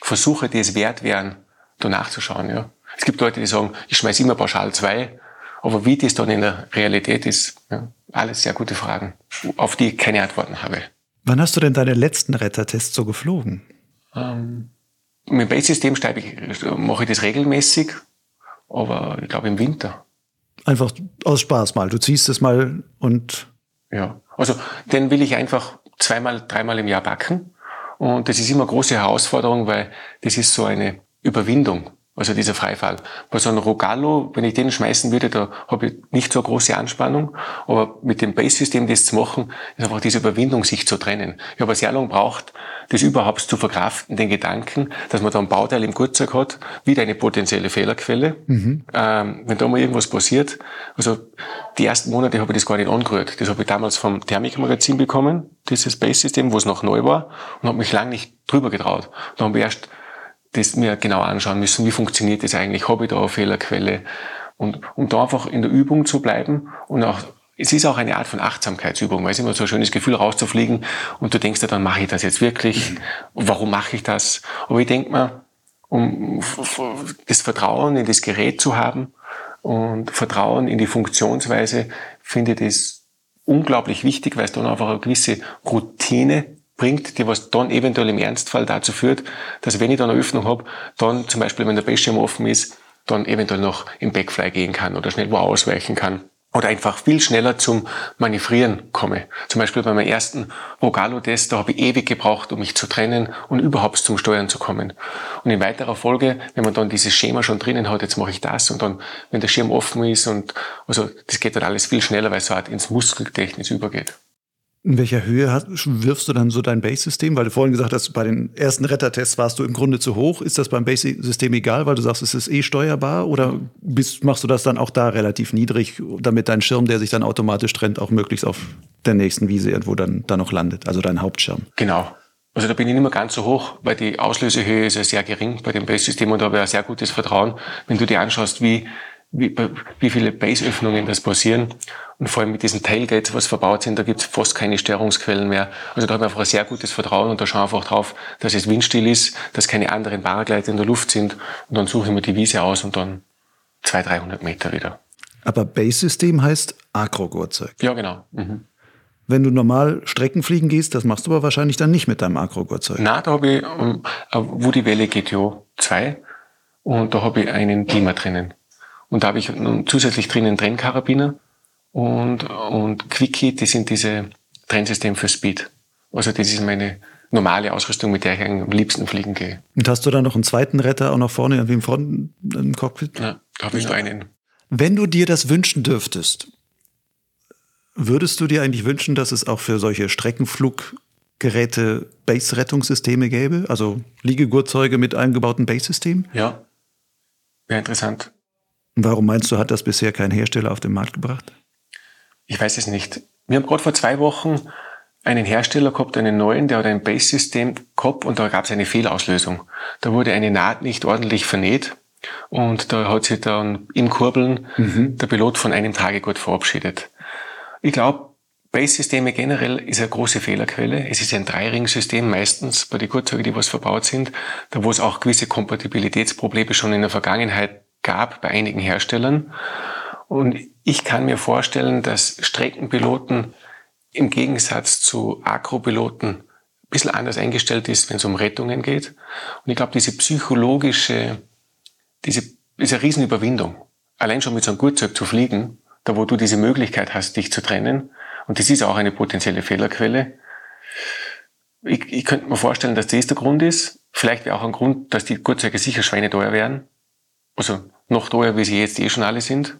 A: Versuche, die es wert wären, da nachzuschauen. Ja. Es gibt Leute, die sagen, ich schmeiße immer pauschal zwei, aber wie das dann in der Realität ist, ja, alles sehr gute Fragen, auf die ich keine Antworten habe.
B: Wann hast du denn deine letzten Rettertests so geflogen?
A: Ähm, mit dem Base-System mache ich das regelmäßig, aber ich glaube im Winter.
B: Einfach aus Spaß mal. Du ziehst es mal und.
A: Ja, also den will ich einfach zweimal, dreimal im Jahr backen. Und das ist immer eine große Herausforderung, weil das ist so eine Überwindung. Also dieser Freifall. Bei so einem Rogallo, wenn ich den schmeißen würde, da habe ich nicht so eine große Anspannung. Aber mit dem Base-System das zu machen, ist einfach diese Überwindung, sich zu trennen. Ich habe sehr lange braucht, das überhaupt zu verkraften, den Gedanken, dass man da ein Bauteil im Gurtzeug hat, wieder eine potenzielle Fehlerquelle. Mhm. Ähm, wenn da mal irgendwas passiert, also die ersten Monate habe ich das gar nicht angerührt. Das habe ich damals vom Thermikmagazin bekommen, dieses Base-System, wo es noch neu war, und habe mich lange nicht drüber getraut. Dann habe ich erst das mir genau anschauen müssen, wie funktioniert das eigentlich, habe ich da eine Fehlerquelle und um da einfach in der Übung zu bleiben und auch es ist auch eine Art von Achtsamkeitsübung, weil es immer so ein schönes Gefühl rauszufliegen und du denkst dir dann, mache ich das jetzt wirklich? Warum mache ich das? Aber ich denke mal, um das Vertrauen in das Gerät zu haben und Vertrauen in die Funktionsweise, finde ich das unglaublich wichtig, weil es dann einfach eine gewisse Routine bringt, die was dann eventuell im Ernstfall dazu führt, dass wenn ich dann eine Öffnung habe, dann zum Beispiel, wenn der Bildschirm offen ist, dann eventuell noch im Backfly gehen kann oder schnell wo ausweichen kann oder einfach viel schneller zum Manövrieren komme. Zum Beispiel bei meinem ersten Rogalo-Test, da habe ich ewig gebraucht, um mich zu trennen und überhaupt zum Steuern zu kommen. Und in weiterer Folge, wenn man dann dieses Schema schon drinnen hat, jetzt mache ich das und dann, wenn der Schirm offen ist und, also, das geht dann alles viel schneller, weil es so halt ins Muskeltechnisch übergeht.
B: In welcher Höhe hast, wirfst du dann so dein Base-System? Weil du vorhin gesagt hast, bei den ersten Rettertests warst du im Grunde zu hoch. Ist das beim Base-System egal, weil du sagst, es ist eh steuerbar? Oder bist, machst du das dann auch da relativ niedrig, damit dein Schirm, der sich dann automatisch trennt, auch möglichst auf der nächsten Wiese irgendwo dann, dann noch landet? Also dein Hauptschirm.
A: Genau. Also da bin ich nicht mehr ganz so hoch, weil die Auslösehöhe ist ja sehr gering bei dem Base-System und da habe ich ein sehr gutes Vertrauen. Wenn du dir anschaust, wie wie, wie viele Base-Öffnungen das passieren. Und vor allem mit diesen Tailgates, was verbaut sind, da gibt es fast keine Störungsquellen mehr. Also da habe ich einfach ein sehr gutes Vertrauen und da schaue ich einfach drauf, dass es windstill ist, dass keine anderen Paragleiter in der Luft sind. Und dann suche ich mir die Wiese aus und dann 200, 300 Meter wieder.
B: Aber Base-System heißt Agro-Gurtzeug.
A: Ja, genau. Mhm.
B: Wenn du normal Streckenfliegen gehst, das machst du aber wahrscheinlich dann nicht mit deinem Agro-Gurtzeug.
A: Na, da habe ich um, wo die Welle GTO 2 und da habe ich einen Klima drinnen. Und da habe ich zusätzlich drinnen Trennkarabiner und, und Quickie, die sind diese Trennsystem für Speed. Also das ist meine normale Ausrüstung, mit der ich am liebsten fliegen gehe.
B: Und hast du dann noch einen zweiten Retter auch noch vorne irgendwie im Front im Cockpit?
A: Ja, da habe ich nur einen.
B: Wenn du dir das wünschen dürftest, würdest du dir eigentlich wünschen, dass es auch für solche Streckenfluggeräte Base-Rettungssysteme gäbe? Also Liegegurtzeuge mit eingebautem Base-System?
A: Ja, wäre interessant.
B: Warum meinst du, hat das bisher kein Hersteller auf den Markt gebracht?
A: Ich weiß es nicht. Wir haben gerade vor zwei Wochen einen Hersteller gehabt, einen neuen, der hat ein Base-System gehabt und da gab es eine Fehlauslösung. Da wurde eine Naht nicht ordentlich vernäht und da hat sich dann im Kurbeln mhm. der Pilot von einem Tagegurt verabschiedet. Ich glaube, Base-Systeme generell ist eine große Fehlerquelle. Es ist ein Dreiring-System meistens bei den Kurzzeugen, die was verbaut sind, da wo es auch gewisse Kompatibilitätsprobleme schon in der Vergangenheit gab bei einigen Herstellern. Und ich kann mir vorstellen, dass Streckenpiloten im Gegensatz zu Akropiloten ein bisschen anders eingestellt ist, wenn es um Rettungen geht. Und ich glaube, diese psychologische, diese, eine Riesenüberwindung. Allein schon mit so einem Gurtzeug zu fliegen, da wo du diese Möglichkeit hast, dich zu trennen. Und das ist auch eine potenzielle Fehlerquelle. Ich, ich könnte mir vorstellen, dass das der Grund ist. Vielleicht wäre auch ein Grund, dass die Gurtzeuge sicher schweineteuer wären Also noch teuer, wie sie jetzt eh schon alle sind.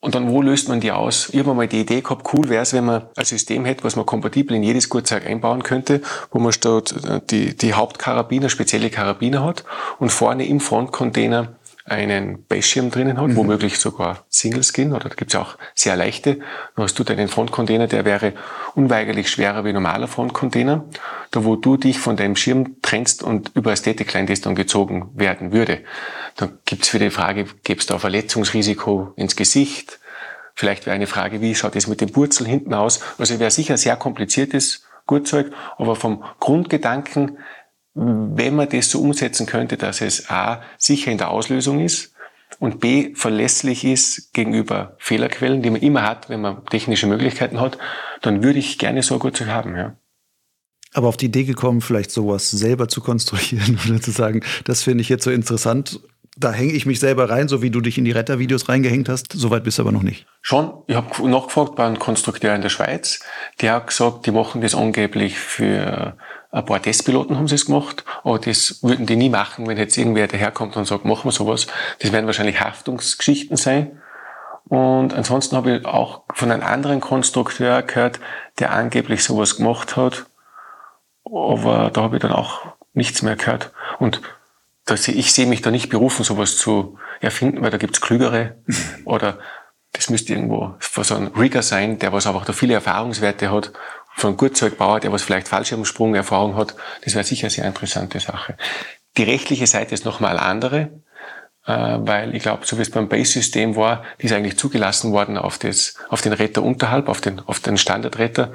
A: Und dann, wo löst man die aus? Ich habe mal die Idee gehabt, cool wäre es, wenn man ein System hätte, was man kompatibel in jedes Gurtzeug einbauen könnte, wo man statt äh, die, die Hauptkarabiner, spezielle Karabiner hat und vorne im Frontcontainer einen Bassschirm drinnen hat, mhm. womöglich sogar Single Skin, oder da gibt's ja auch sehr leichte. Dann hast du deinen Frontcontainer, der wäre unweigerlich schwerer wie normaler Frontcontainer, da wo du dich von deinem Schirm trennst und über das dann gezogen werden würde. Dann gibt's für die Frage, gäbe es da Verletzungsrisiko ins Gesicht? Vielleicht wäre eine Frage, wie schaut es mit dem Wurzel hinten aus? Also wäre sicher ein sehr kompliziertes Gurtzeug, aber vom Grundgedanken wenn man das so umsetzen könnte, dass es A, sicher in der Auslösung ist und B, verlässlich ist gegenüber Fehlerquellen, die man immer hat, wenn man technische Möglichkeiten hat, dann würde ich gerne so gut zu haben, ja.
B: Aber auf die Idee gekommen, vielleicht sowas selber zu konstruieren oder zu sagen, das finde ich jetzt so interessant, da hänge ich mich selber rein, so wie du dich in die Rettervideos reingehängt hast. Soweit bist du aber noch nicht.
A: Schon. Ich habe nachgefragt bei einem Konstrukteur in der Schweiz. Der hat gesagt, die machen das angeblich für ein paar Testpiloten haben sie es gemacht, aber das würden die nie machen, wenn jetzt irgendwer daherkommt und sagt, machen wir sowas. Das werden wahrscheinlich Haftungsgeschichten sein. Und ansonsten habe ich auch von einem anderen Konstrukteur gehört, der angeblich sowas gemacht hat. Aber da habe ich dann auch nichts mehr gehört. Und dass ich, ich sehe mich da nicht berufen, sowas zu erfinden, weil da gibt's Klügere. Oder das müsste irgendwo so ein Rigger sein, der was aber auch da viele Erfahrungswerte hat von einem Gurtzeugbauer, der was vielleicht Fallschirmsprung-Erfahrung hat, das wäre sicher eine sehr interessante Sache. Die rechtliche Seite ist nochmal andere, äh, weil ich glaube, so wie es beim Base-System war, die ist eigentlich zugelassen worden auf, das, auf den Retter unterhalb, auf den, auf den Standardretter.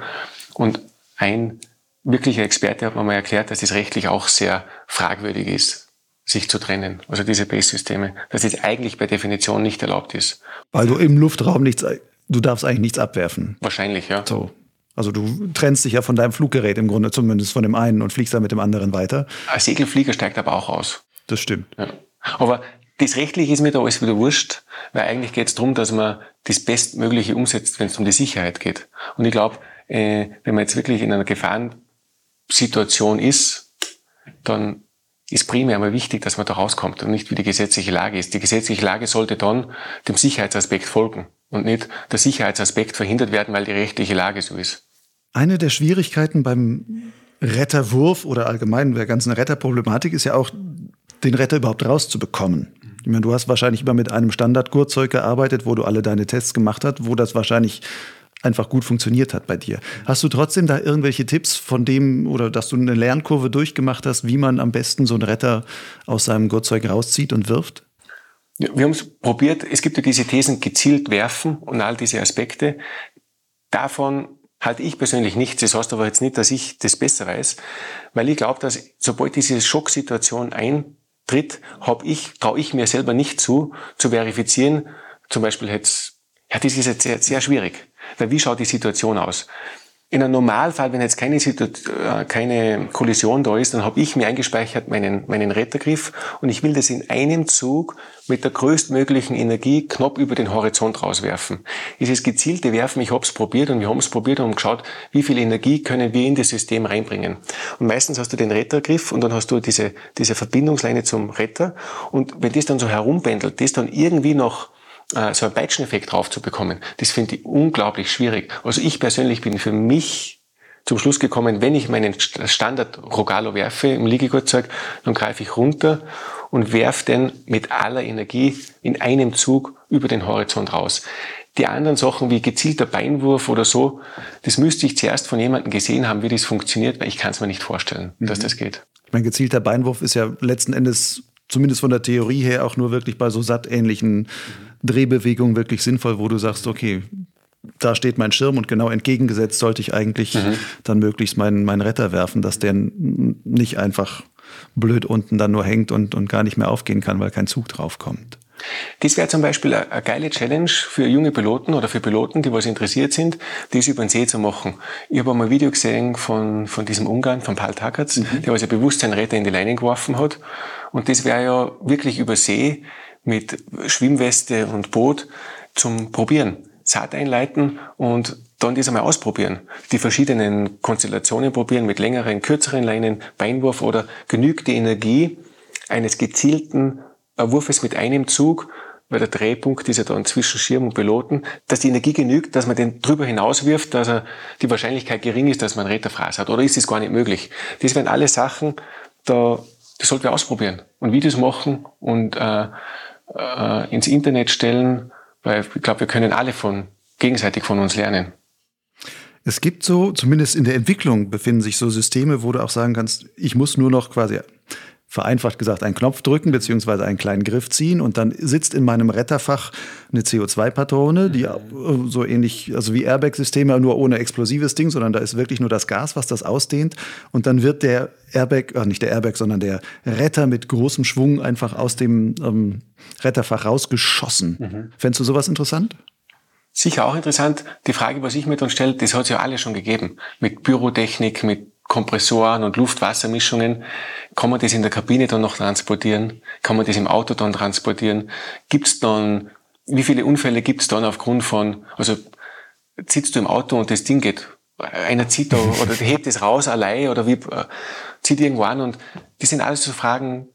A: Und ein wirklicher Experte hat mir mal erklärt, dass es rechtlich auch sehr fragwürdig ist, sich zu trennen. Also diese Base-Systeme, dass es eigentlich per Definition nicht erlaubt ist.
B: Weil du im Luftraum nichts, du darfst eigentlich nichts abwerfen.
A: Wahrscheinlich, ja.
B: So. Also du trennst dich ja von deinem Fluggerät im Grunde zumindest von dem einen und fliegst dann mit dem anderen weiter.
A: Ein Segelflieger steigt aber auch aus.
B: Das stimmt.
A: Ja. Aber das Rechtliche ist mir da alles wieder wurscht, weil eigentlich geht es darum, dass man das Bestmögliche umsetzt, wenn es um die Sicherheit geht. Und ich glaube, äh, wenn man jetzt wirklich in einer Gefahrensituation ist, dann ist primär mal wichtig, dass man da rauskommt und nicht wie die gesetzliche Lage ist. Die gesetzliche Lage sollte dann dem Sicherheitsaspekt folgen und nicht der Sicherheitsaspekt verhindert werden, weil die rechtliche Lage so ist.
B: Eine der Schwierigkeiten beim Retterwurf oder allgemein der ganzen Retterproblematik ist ja auch, den Retter überhaupt rauszubekommen. Ich meine, du hast wahrscheinlich immer mit einem Standardgurtzeug gearbeitet, wo du alle deine Tests gemacht hast, wo das wahrscheinlich einfach gut funktioniert hat bei dir. Hast du trotzdem da irgendwelche Tipps von dem oder dass du eine Lernkurve durchgemacht hast, wie man am besten so einen Retter aus seinem Gurtzeug rauszieht und wirft?
A: Ja, wir haben es probiert. Es gibt ja diese Thesen gezielt werfen und all diese Aspekte. Davon halte ich persönlich nichts. Das heißt aber jetzt nicht, dass ich das besser weiß, weil ich glaube, dass sobald diese Schocksituation eintritt, habe ich, traue ich mir selber nicht zu, zu verifizieren. Zum Beispiel jetzt, ja, das ist jetzt sehr, sehr schwierig. Weil wie schaut die Situation aus? In einem Normalfall, wenn jetzt keine, äh, keine Kollision da ist, dann habe ich mir eingespeichert meinen, meinen Rettergriff und ich will das in einem Zug mit der größtmöglichen Energie knapp über den Horizont rauswerfen. Dieses gezielte Werfen, ich habe es probiert und wir haben es probiert und haben geschaut, wie viel Energie können wir in das System reinbringen. Und meistens hast du den Rettergriff und dann hast du diese, diese Verbindungsleine zum Retter und wenn das dann so herumpendelt, das dann irgendwie noch äh, so einen Peitscheneffekt drauf zu bekommen, das finde ich unglaublich schwierig. Also ich persönlich bin für mich zum Schluss gekommen, wenn ich meinen Standard Rogalo werfe im Liegegurtzeug, dann greife ich runter und werfe den mit aller Energie in einem Zug über den Horizont raus. Die anderen Sachen wie gezielter Beinwurf oder so, das müsste ich zuerst von jemandem gesehen haben, wie das funktioniert, weil ich kann es mir nicht vorstellen, mhm. dass das geht.
B: Mein gezielter Beinwurf ist ja letzten Endes zumindest von der Theorie her auch nur wirklich bei so sattähnlichen Drehbewegungen wirklich sinnvoll, wo du sagst, okay, da steht mein Schirm und genau entgegengesetzt sollte ich eigentlich mhm. dann möglichst meinen, meinen Retter werfen, dass der nicht einfach blöd unten dann nur hängt und, und gar nicht mehr aufgehen kann, weil kein Zug draufkommt.
A: Das wäre zum Beispiel eine, geile Challenge für junge Piloten oder für Piloten, die was interessiert sind, das über den See zu machen. Ich habe einmal ein Video gesehen von, von diesem Ungarn, von Paul Takatz, mhm. der ja bewusst seinen Retter in die Leine geworfen hat. Und das wäre ja wirklich über See mit Schwimmweste und Boot zum Probieren. Saat einleiten und dann das einmal ausprobieren. Die verschiedenen Konstellationen probieren mit längeren, kürzeren Leinen, Beinwurf oder genügt die Energie eines gezielten ein Wurf ist mit einem Zug, weil der Drehpunkt ist ja dann zwischen Schirm und Piloten, dass die Energie genügt, dass man den drüber hinaus wirft, dass er die Wahrscheinlichkeit gering ist, dass man Retterfraß hat. Oder ist das gar nicht möglich? Das wären alle Sachen, da, das sollten wir ausprobieren und Videos machen und äh, äh, ins Internet stellen, weil ich glaube, wir können alle von gegenseitig von uns lernen.
B: Es gibt so, zumindest in der Entwicklung befinden sich so Systeme, wo du auch sagen kannst, ich muss nur noch quasi vereinfacht gesagt einen Knopf drücken beziehungsweise einen kleinen Griff ziehen und dann sitzt in meinem Retterfach eine CO2-Patrone, die mhm. so ähnlich, also wie Airbag-Systeme, nur ohne explosives Ding, sondern da ist wirklich nur das Gas, was das ausdehnt und dann wird der Airbag, äh nicht der Airbag, sondern der Retter mit großem Schwung einfach aus dem ähm, Retterfach rausgeschossen. Mhm. Fändest du sowas interessant?
A: Sicher auch interessant. Die Frage, was ich mir dann stelle, das hat es ja alle schon gegeben. Mit Pyrotechnik, mit Kompressoren und Luft-Wasser-Mischungen. Kann man das in der Kabine dann noch transportieren? Kann man das im Auto dann transportieren? Gibt es dann, wie viele Unfälle gibt es dann aufgrund von, also sitzt du im Auto und das Ding geht, einer zieht da oder hebt es raus allein oder wie, äh, zieht irgendwo an und die sind alles so Fragen,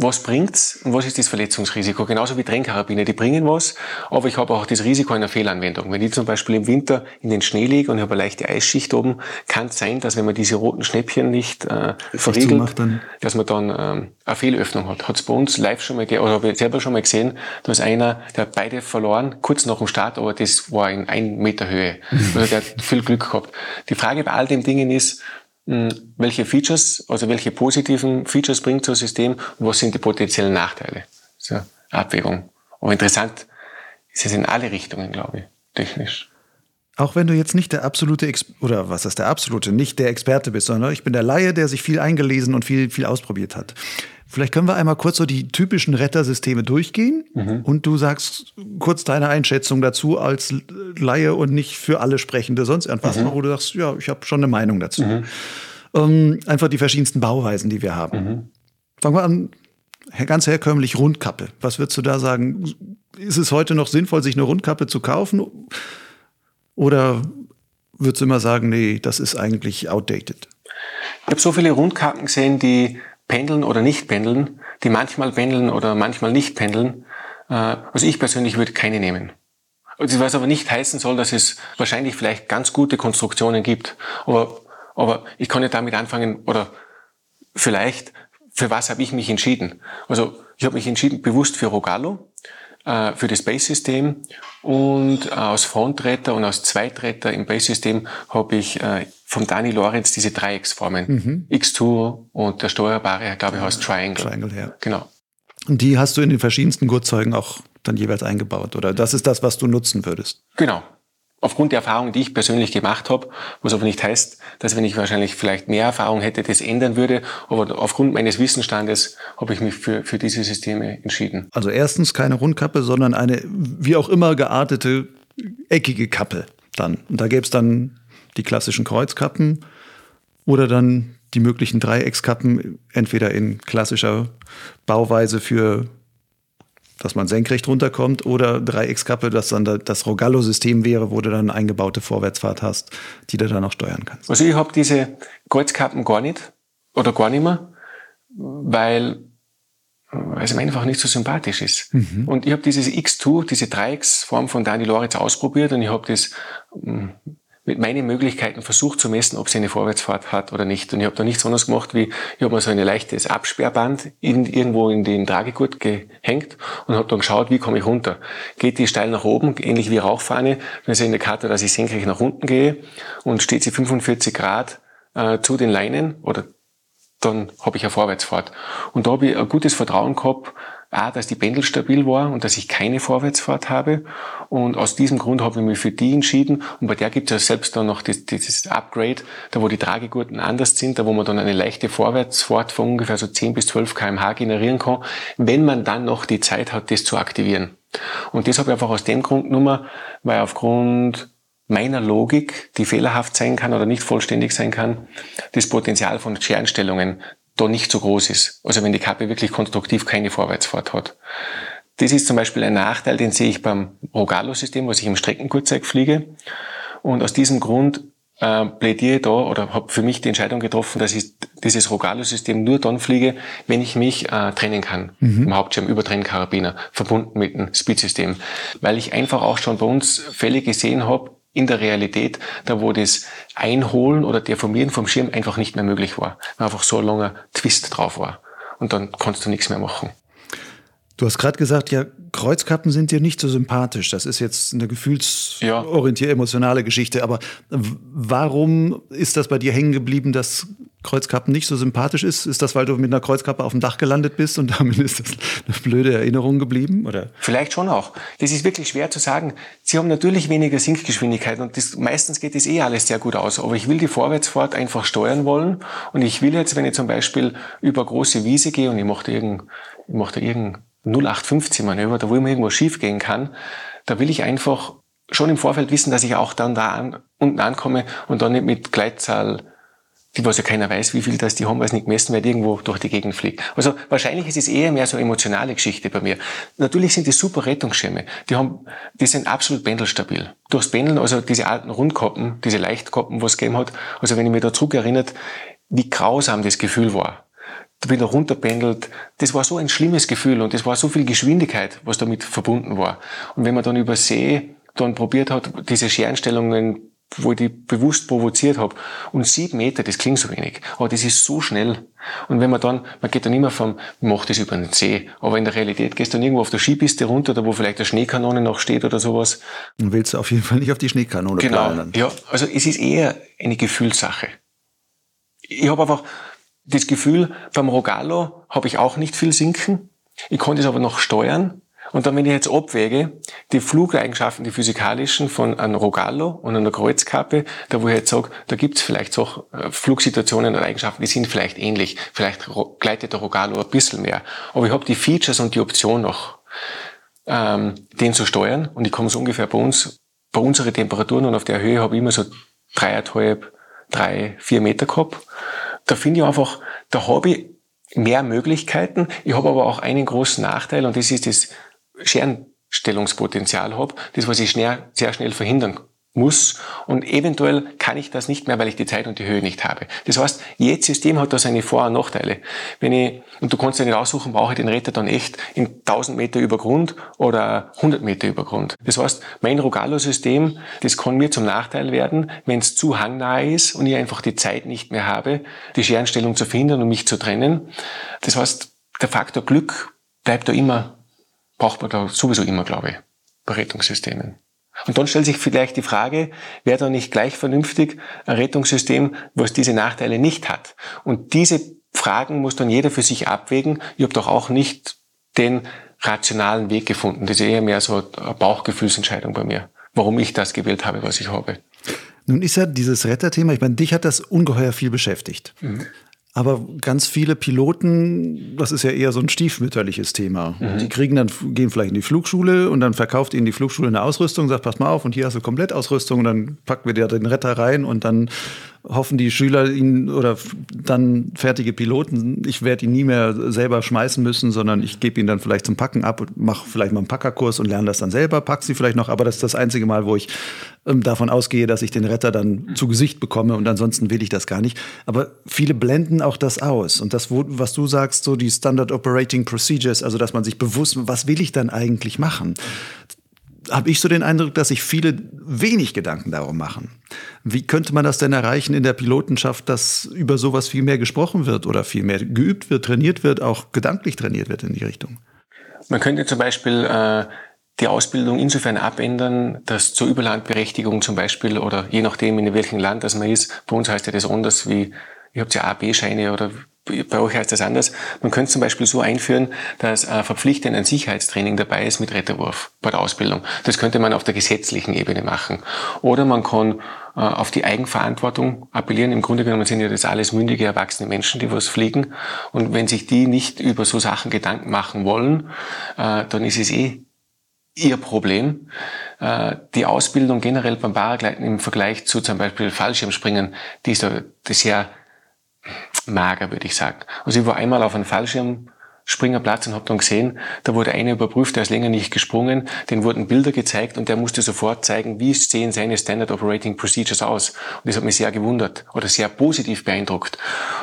A: was bringt's und was ist das Verletzungsrisiko? Genauso wie Trennkarabiner, die bringen was, aber ich habe auch das Risiko einer Fehlanwendung. Wenn ich zum Beispiel im Winter in den Schnee liege und ich habe eine leichte Eisschicht oben, kann es sein, dass wenn man diese roten Schnäppchen nicht äh, verriegelt, dass man dann ähm, eine Fehlöffnung hat. Hat es bei uns live schon mal, oder habe ich selber schon mal gesehen, da ist einer, der hat beide verloren, kurz nach dem Start, aber das war in ein Meter Höhe. Also der hat viel Glück gehabt. Die Frage bei all den Dingen ist, welche Features, also welche positiven Features bringt so ein System und was sind die potenziellen Nachteile. So, Abwägung. Aber interessant ist es in alle Richtungen, glaube ich, technisch.
B: Auch wenn du jetzt nicht der absolute, Ex oder was ist der absolute, nicht der Experte bist, sondern ich bin der Laie, der sich viel eingelesen und viel, viel ausprobiert hat. Vielleicht können wir einmal kurz so die typischen Rettersysteme durchgehen mhm. und du sagst kurz deine Einschätzung dazu als Laie und nicht für alle Sprechende sonst irgendwas, mhm. wo du sagst, ja, ich habe schon eine Meinung dazu. Mhm. Ähm, einfach die verschiedensten Bauweisen, die wir haben. Mhm. Fangen wir an, ganz herkömmlich Rundkappe. Was würdest du da sagen? Ist es heute noch sinnvoll, sich eine Rundkappe zu kaufen? Oder würdest du immer sagen, nee, das ist eigentlich outdated?
A: Ich habe so viele Rundkappen gesehen, die pendeln oder nicht pendeln, die manchmal pendeln oder manchmal nicht pendeln. Äh, also ich persönlich würde keine nehmen. Was aber nicht heißen soll, dass es wahrscheinlich vielleicht ganz gute Konstruktionen gibt. Aber, aber ich kann nicht damit anfangen, oder vielleicht, für was habe ich mich entschieden? Also ich habe mich entschieden bewusst für Rogallo, äh, für das Base-System und aus Frontretter und aus Zweitretter im Base-System habe ich äh, von Dani Lorenz diese Dreiecksformen. Mhm. X2 und der steuerbare, glaube ich, heißt Triangle. Triangle, ja. Genau.
B: Und die hast du in den verschiedensten Gurtzeugen auch dann jeweils eingebaut, oder? Das ist das, was du nutzen würdest?
A: Genau. Aufgrund der Erfahrung, die ich persönlich gemacht habe, was aber nicht heißt, dass wenn ich wahrscheinlich vielleicht mehr Erfahrung hätte, das ändern würde. Aber aufgrund meines Wissensstandes habe ich mich für, für diese Systeme entschieden.
B: Also erstens keine Rundkappe, sondern eine wie auch immer geartete eckige Kappe dann. Und da gäbe es dann die klassischen Kreuzkappen oder dann die möglichen Dreieckskappen, entweder in klassischer Bauweise für, dass man senkrecht runterkommt, oder Dreieckskappe, dass dann das Rogallo-System wäre, wo du dann eine eingebaute Vorwärtsfahrt hast, die du dann auch steuern kannst.
A: Also ich habe diese Kreuzkappen gar nicht oder gar nicht mehr, weil weil es mir einfach nicht so sympathisch ist. Mhm. Und ich habe dieses X2, diese Dreiecksform von Dani Loritz ausprobiert und ich habe das hm, mit meinen Möglichkeiten versucht zu messen, ob sie eine Vorwärtsfahrt hat oder nicht. Und ich habe da nichts anderes gemacht, wie ich habe mir so ein leichtes Absperrband in, irgendwo in den Tragegurt gehängt und habe dann geschaut, wie komme ich runter. Geht die steil nach oben, ähnlich wie Rauchfahne, dann ist der Indikator, dass ich senkrecht nach unten gehe und steht sie 45 Grad äh, zu den Leinen oder dann habe ich eine Vorwärtsfahrt. Und da habe ich ein gutes Vertrauen gehabt, A, dass die Pendel stabil war und dass ich keine Vorwärtsfahrt habe. Und aus diesem Grund habe ich mich für die entschieden. Und bei der gibt es ja selbst dann noch das, dieses Upgrade, da wo die Tragegurten anders sind, da wo man dann eine leichte Vorwärtsfahrt von ungefähr so 10 bis 12 kmh generieren kann, wenn man dann noch die Zeit hat, das zu aktivieren. Und das habe ich einfach aus dem Grund genommen, weil aufgrund meiner Logik, die fehlerhaft sein kann oder nicht vollständig sein kann, das Potenzial von Scherenstellungen da nicht so groß ist. Also wenn die Kappe wirklich konstruktiv keine Vorwärtsfahrt hat. Das ist zum Beispiel ein Nachteil, den sehe ich beim Rogallo-System, was ich im Streckenkurzzeug fliege. Und aus diesem Grund äh, plädiere ich da oder habe für mich die Entscheidung getroffen, dass ich dieses Rogalo-System nur dann fliege, wenn ich mich äh, trennen kann mhm. im Hauptschirm über Trennkarabiner, verbunden mit dem Speedsystem. Weil ich einfach auch schon bei uns Fälle gesehen habe, in der Realität, da wo das Einholen oder Deformieren vom Schirm einfach nicht mehr möglich war. Weil einfach so ein langer Twist drauf war. Und dann kannst du nichts mehr machen.
B: Du hast gerade gesagt, ja, Kreuzkappen sind dir nicht so sympathisch. Das ist jetzt eine gefühlsorientierte, emotionale Geschichte. Aber warum ist das bei dir hängen geblieben, dass Kreuzkappen nicht so sympathisch ist? Ist das, weil du mit einer Kreuzkappe auf dem Dach gelandet bist und damit ist das eine blöde Erinnerung geblieben? Oder?
A: Vielleicht schon auch. Das ist wirklich schwer zu sagen. Sie haben natürlich weniger Sinkgeschwindigkeit und das, meistens geht das eh alles sehr gut aus. Aber ich will die Vorwärtsfahrt einfach steuern wollen und ich will jetzt, wenn ich zum Beispiel über große Wiese gehe und ich mache da irgendein, ich mache da irgendein 0815 Manöver, da wo immer irgendwo schief gehen kann, da will ich einfach schon im Vorfeld wissen, dass ich auch dann da an, unten ankomme und dann nicht mit Gleitzahl, die was ja keiner weiß, wie viel das die haben, weil es nicht gemessen wird, irgendwo durch die Gegend fliegt. Also wahrscheinlich ist es eher mehr so eine emotionale Geschichte bei mir. Natürlich sind die super Rettungsschirme. Die haben, die sind absolut pendelstabil. Durchs Pendeln, also diese alten Rundkoppen, diese Leichtkoppen, was es gegeben hat, also wenn ich mir da zurückerinnert, wie grausam das Gefühl war wieder runterpendelt. Das war so ein schlimmes Gefühl und das war so viel Geschwindigkeit, was damit verbunden war. Und wenn man dann über See dann probiert hat, diese Scherenstellungen, wo ich die bewusst provoziert habe, und sieben Meter, das klingt so wenig, aber das ist so schnell. Und wenn man dann, man geht dann immer vom, macht das über den See, aber in der Realität gehst du dann irgendwo auf der Skipiste runter, da wo vielleicht eine Schneekanone noch steht oder sowas.
B: Dann willst du auf jeden Fall nicht auf die Schneekanone
A: genau, planen. Ja, also es ist eher eine Gefühlssache. Ich habe einfach, das Gefühl, beim Rogallo habe ich auch nicht viel sinken. Ich konnte es aber noch steuern. Und dann, wenn ich jetzt abwäge, die Flugeigenschaften, die physikalischen von einem Rogallo und einer Kreuzkappe, da wo ich jetzt sage, da gibt es vielleicht so äh, Flugsituationen und Eigenschaften, die sind vielleicht ähnlich. Vielleicht gleitet der Rogallo ein bisschen mehr. Aber ich habe die Features und die Option noch, ähm, den zu steuern. Und ich komme so ungefähr bei uns, bei unseren Temperaturen und auf der Höhe habe ich immer so dreieinhalb, drei, vier Meter gehabt da finde ich einfach, da habe ich mehr Möglichkeiten. Ich habe aber auch einen großen Nachteil und das ist das Scherenstellungspotenzial habe, das was ich schnell, sehr schnell verhindern muss und eventuell kann ich das nicht mehr, weil ich die Zeit und die Höhe nicht habe. Das heißt, jedes System hat da seine Vor- und Nachteile. Wenn ich, und du kannst ja nicht aussuchen, brauche ich den Retter dann echt in 1000 Meter über Grund oder 100 Meter über Grund. Das heißt, mein Rogalo-System, das kann mir zum Nachteil werden, wenn es zu hangnahe ist und ich einfach die Zeit nicht mehr habe, die Scherenstellung zu verhindern und mich zu trennen. Das heißt, der Faktor Glück bleibt da immer, braucht man da sowieso immer, glaube ich, bei Rettungssystemen. Und dann stellt sich vielleicht die Frage, wäre da nicht gleich vernünftig ein Rettungssystem, was diese Nachteile nicht hat? Und diese Fragen muss dann jeder für sich abwägen. Ich habe doch auch nicht den rationalen Weg gefunden. Das ist eher mehr so eine Bauchgefühlsentscheidung bei mir, warum ich das gewählt habe, was ich habe.
B: Nun ist ja dieses Retterthema, ich meine, dich hat das ungeheuer viel beschäftigt. Mhm. Aber ganz viele Piloten, das ist ja eher so ein stiefmütterliches Thema. Mhm. Die kriegen dann, gehen vielleicht in die Flugschule und dann verkauft ihnen die Flugschule eine Ausrüstung, sagt, pass mal auf, und hier hast du Komplettausrüstung und dann packen wir dir den Retter rein und dann hoffen die Schüler ihn oder dann fertige Piloten, ich werde ihn nie mehr selber schmeißen müssen, sondern ich gebe ihn dann vielleicht zum Packen ab und mache vielleicht mal einen Packerkurs und lerne das dann selber, pack sie vielleicht noch, aber das ist das einzige Mal, wo ich ähm, davon ausgehe, dass ich den Retter dann zu Gesicht bekomme und ansonsten will ich das gar nicht. Aber viele blenden auch das aus und das, was du sagst, so die Standard Operating Procedures, also dass man sich bewusst, was will ich dann eigentlich machen? Habe ich so den Eindruck, dass sich viele wenig Gedanken darum machen. Wie könnte man das denn erreichen in der Pilotenschaft, dass über sowas viel mehr gesprochen wird oder viel mehr geübt wird, trainiert wird, auch gedanklich trainiert wird in die Richtung?
A: Man könnte zum Beispiel äh, die Ausbildung insofern abändern, dass zur Überlandberechtigung zum Beispiel oder je nachdem, in welchem Land das man ist, bei uns heißt ja das anders wie, ihr habt ja A, B-Scheine oder bei euch heißt das anders. Man könnte zum Beispiel so einführen, dass äh, verpflichtend ein Sicherheitstraining dabei ist mit Retterwurf bei der Ausbildung. Das könnte man auf der gesetzlichen Ebene machen. Oder man kann äh, auf die Eigenverantwortung appellieren. Im Grunde genommen sind ja das alles mündige, erwachsene Menschen, die was fliegen. Und wenn sich die nicht über so Sachen Gedanken machen wollen, äh, dann ist es eh ihr Problem. Die Ausbildung generell beim Paragleiten im Vergleich zu zum Beispiel Fallschirmspringen, die ist da sehr mager, würde ich sagen. Also ich war einmal auf einem Fallschirm Springerplatz und habe dann gesehen, da wurde einer überprüft, der ist länger nicht gesprungen, den wurden Bilder gezeigt und der musste sofort zeigen, wie sehen seine Standard Operating Procedures aus. Und das hat mich sehr gewundert oder sehr positiv beeindruckt.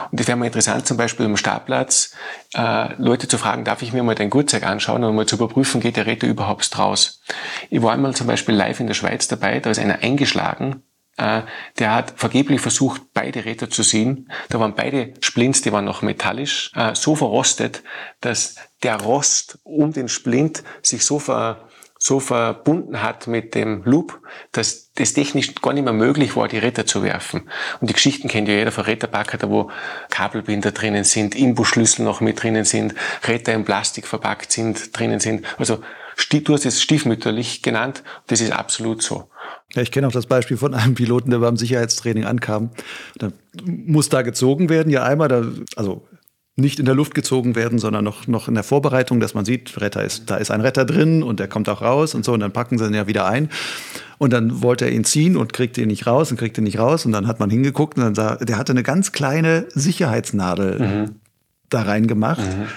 A: Und das wäre mal interessant, zum Beispiel am Startplatz äh, Leute zu fragen, darf ich mir mal dein Gurtzeug anschauen und mal zu überprüfen, geht der Retter überhaupt raus. Ich war einmal zum Beispiel live in der Schweiz dabei, da ist einer eingeschlagen, der hat vergeblich versucht, beide Räder zu ziehen. Da waren beide Splints, die waren noch metallisch, äh, so verrostet, dass der Rost um den Splint sich so ver, so verbunden hat mit dem Loop, dass das technisch gar nicht mehr möglich war, die Räder zu werfen. Und die Geschichten kennt ja jeder von Räderpacker, da wo Kabelbinder drinnen sind, Imbusschlüssel noch mit drinnen sind, Räder in Plastik verpackt sind, drinnen sind. Also du hast es stiefmütterlich genannt, das ist absolut so.
B: Ja, ich kenne auch das Beispiel von einem Piloten, der beim Sicherheitstraining ankam. Da muss da gezogen werden, ja einmal, da, also nicht in der Luft gezogen werden, sondern noch, noch in der Vorbereitung, dass man sieht, Retter ist, da ist ein Retter drin und der kommt auch raus und so und dann packen sie ihn ja wieder ein. Und dann wollte er ihn ziehen und kriegte ihn nicht raus und kriegte ihn nicht raus und dann hat man hingeguckt und dann sah, der hatte eine ganz kleine Sicherheitsnadel mhm. da reingemacht. Mhm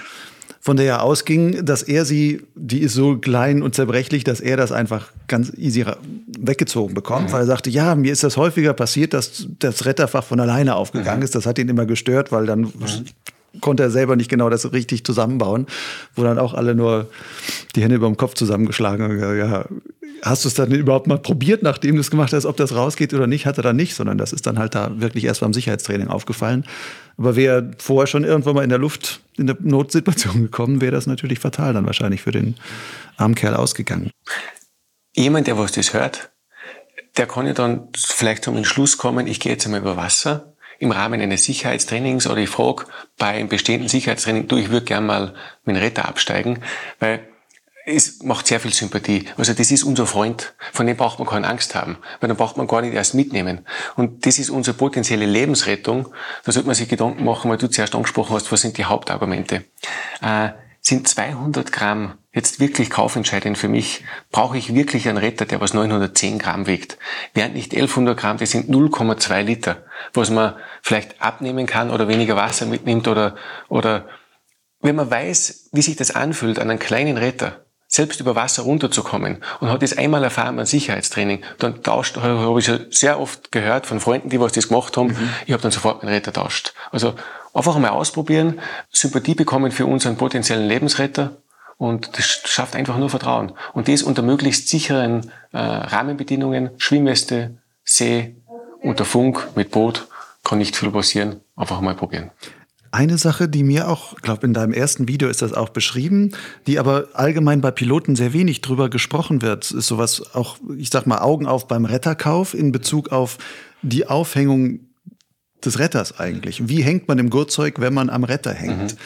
B: von der er ausging, dass er sie, die ist so klein und zerbrechlich, dass er das einfach ganz easy weggezogen bekommt, mhm. weil er sagte, ja, mir ist das häufiger passiert, dass das Retterfach von alleine aufgegangen mhm. ist. Das hat ihn immer gestört, weil dann mhm. Konnte er selber nicht genau das richtig zusammenbauen, wo dann auch alle nur die Hände über dem Kopf zusammengeschlagen haben. Ja, hast du es dann überhaupt mal probiert, nachdem du es gemacht hast, ob das rausgeht oder nicht? Hat er dann nicht, sondern das ist dann halt da wirklich erst beim Sicherheitstraining aufgefallen. Aber wäre vorher schon irgendwann mal in der Luft in der Notsituation gekommen, wäre das natürlich fatal dann wahrscheinlich für den armen Kerl ausgegangen.
A: Jemand, der was das hört, der kann ja dann vielleicht zum Entschluss kommen, ich gehe jetzt einmal über Wasser im Rahmen eines Sicherheitstrainings oder ich frage bei einem bestehenden Sicherheitstraining, du, ich würde gern mal mit dem Retter absteigen, weil es macht sehr viel Sympathie. Also das ist unser Freund, von dem braucht man keine Angst haben, weil dann braucht man gar nicht erst mitnehmen. Und das ist unsere potenzielle Lebensrettung. Da sollte man sich Gedanken machen, weil du zuerst angesprochen hast, was sind die Hauptargumente. Äh, sind 200 Gramm jetzt wirklich kaufentscheidend für mich? Brauche ich wirklich einen Retter, der was 910 Gramm wiegt? Während nicht 1100 Gramm, das sind 0,2 Liter, was man vielleicht abnehmen kann oder weniger Wasser mitnimmt oder, oder wenn man weiß, wie sich das anfühlt an einem kleinen Retter, selbst über Wasser runterzukommen und hat das einmal erfahren beim Sicherheitstraining, dann tauscht, habe ich sehr oft gehört von Freunden, die was das gemacht haben, mhm. ich habe dann sofort meinen Retter tauscht. Also einfach einmal ausprobieren, Sympathie bekommen für unseren potenziellen Lebensretter und das schafft einfach nur Vertrauen. Und das unter möglichst sicheren äh, Rahmenbedingungen, Schwimmweste, See, unter Funk, mit Boot, kann nicht viel passieren. Einfach mal probieren.
B: Eine Sache, die mir auch, glaube, in deinem ersten Video ist das auch beschrieben, die aber allgemein bei Piloten sehr wenig drüber gesprochen wird, ist sowas auch, ich sag mal, Augen auf beim Retterkauf in Bezug auf die Aufhängung des Retters eigentlich. Wie hängt man im Gurtzeug, wenn man am Retter hängt? Mhm.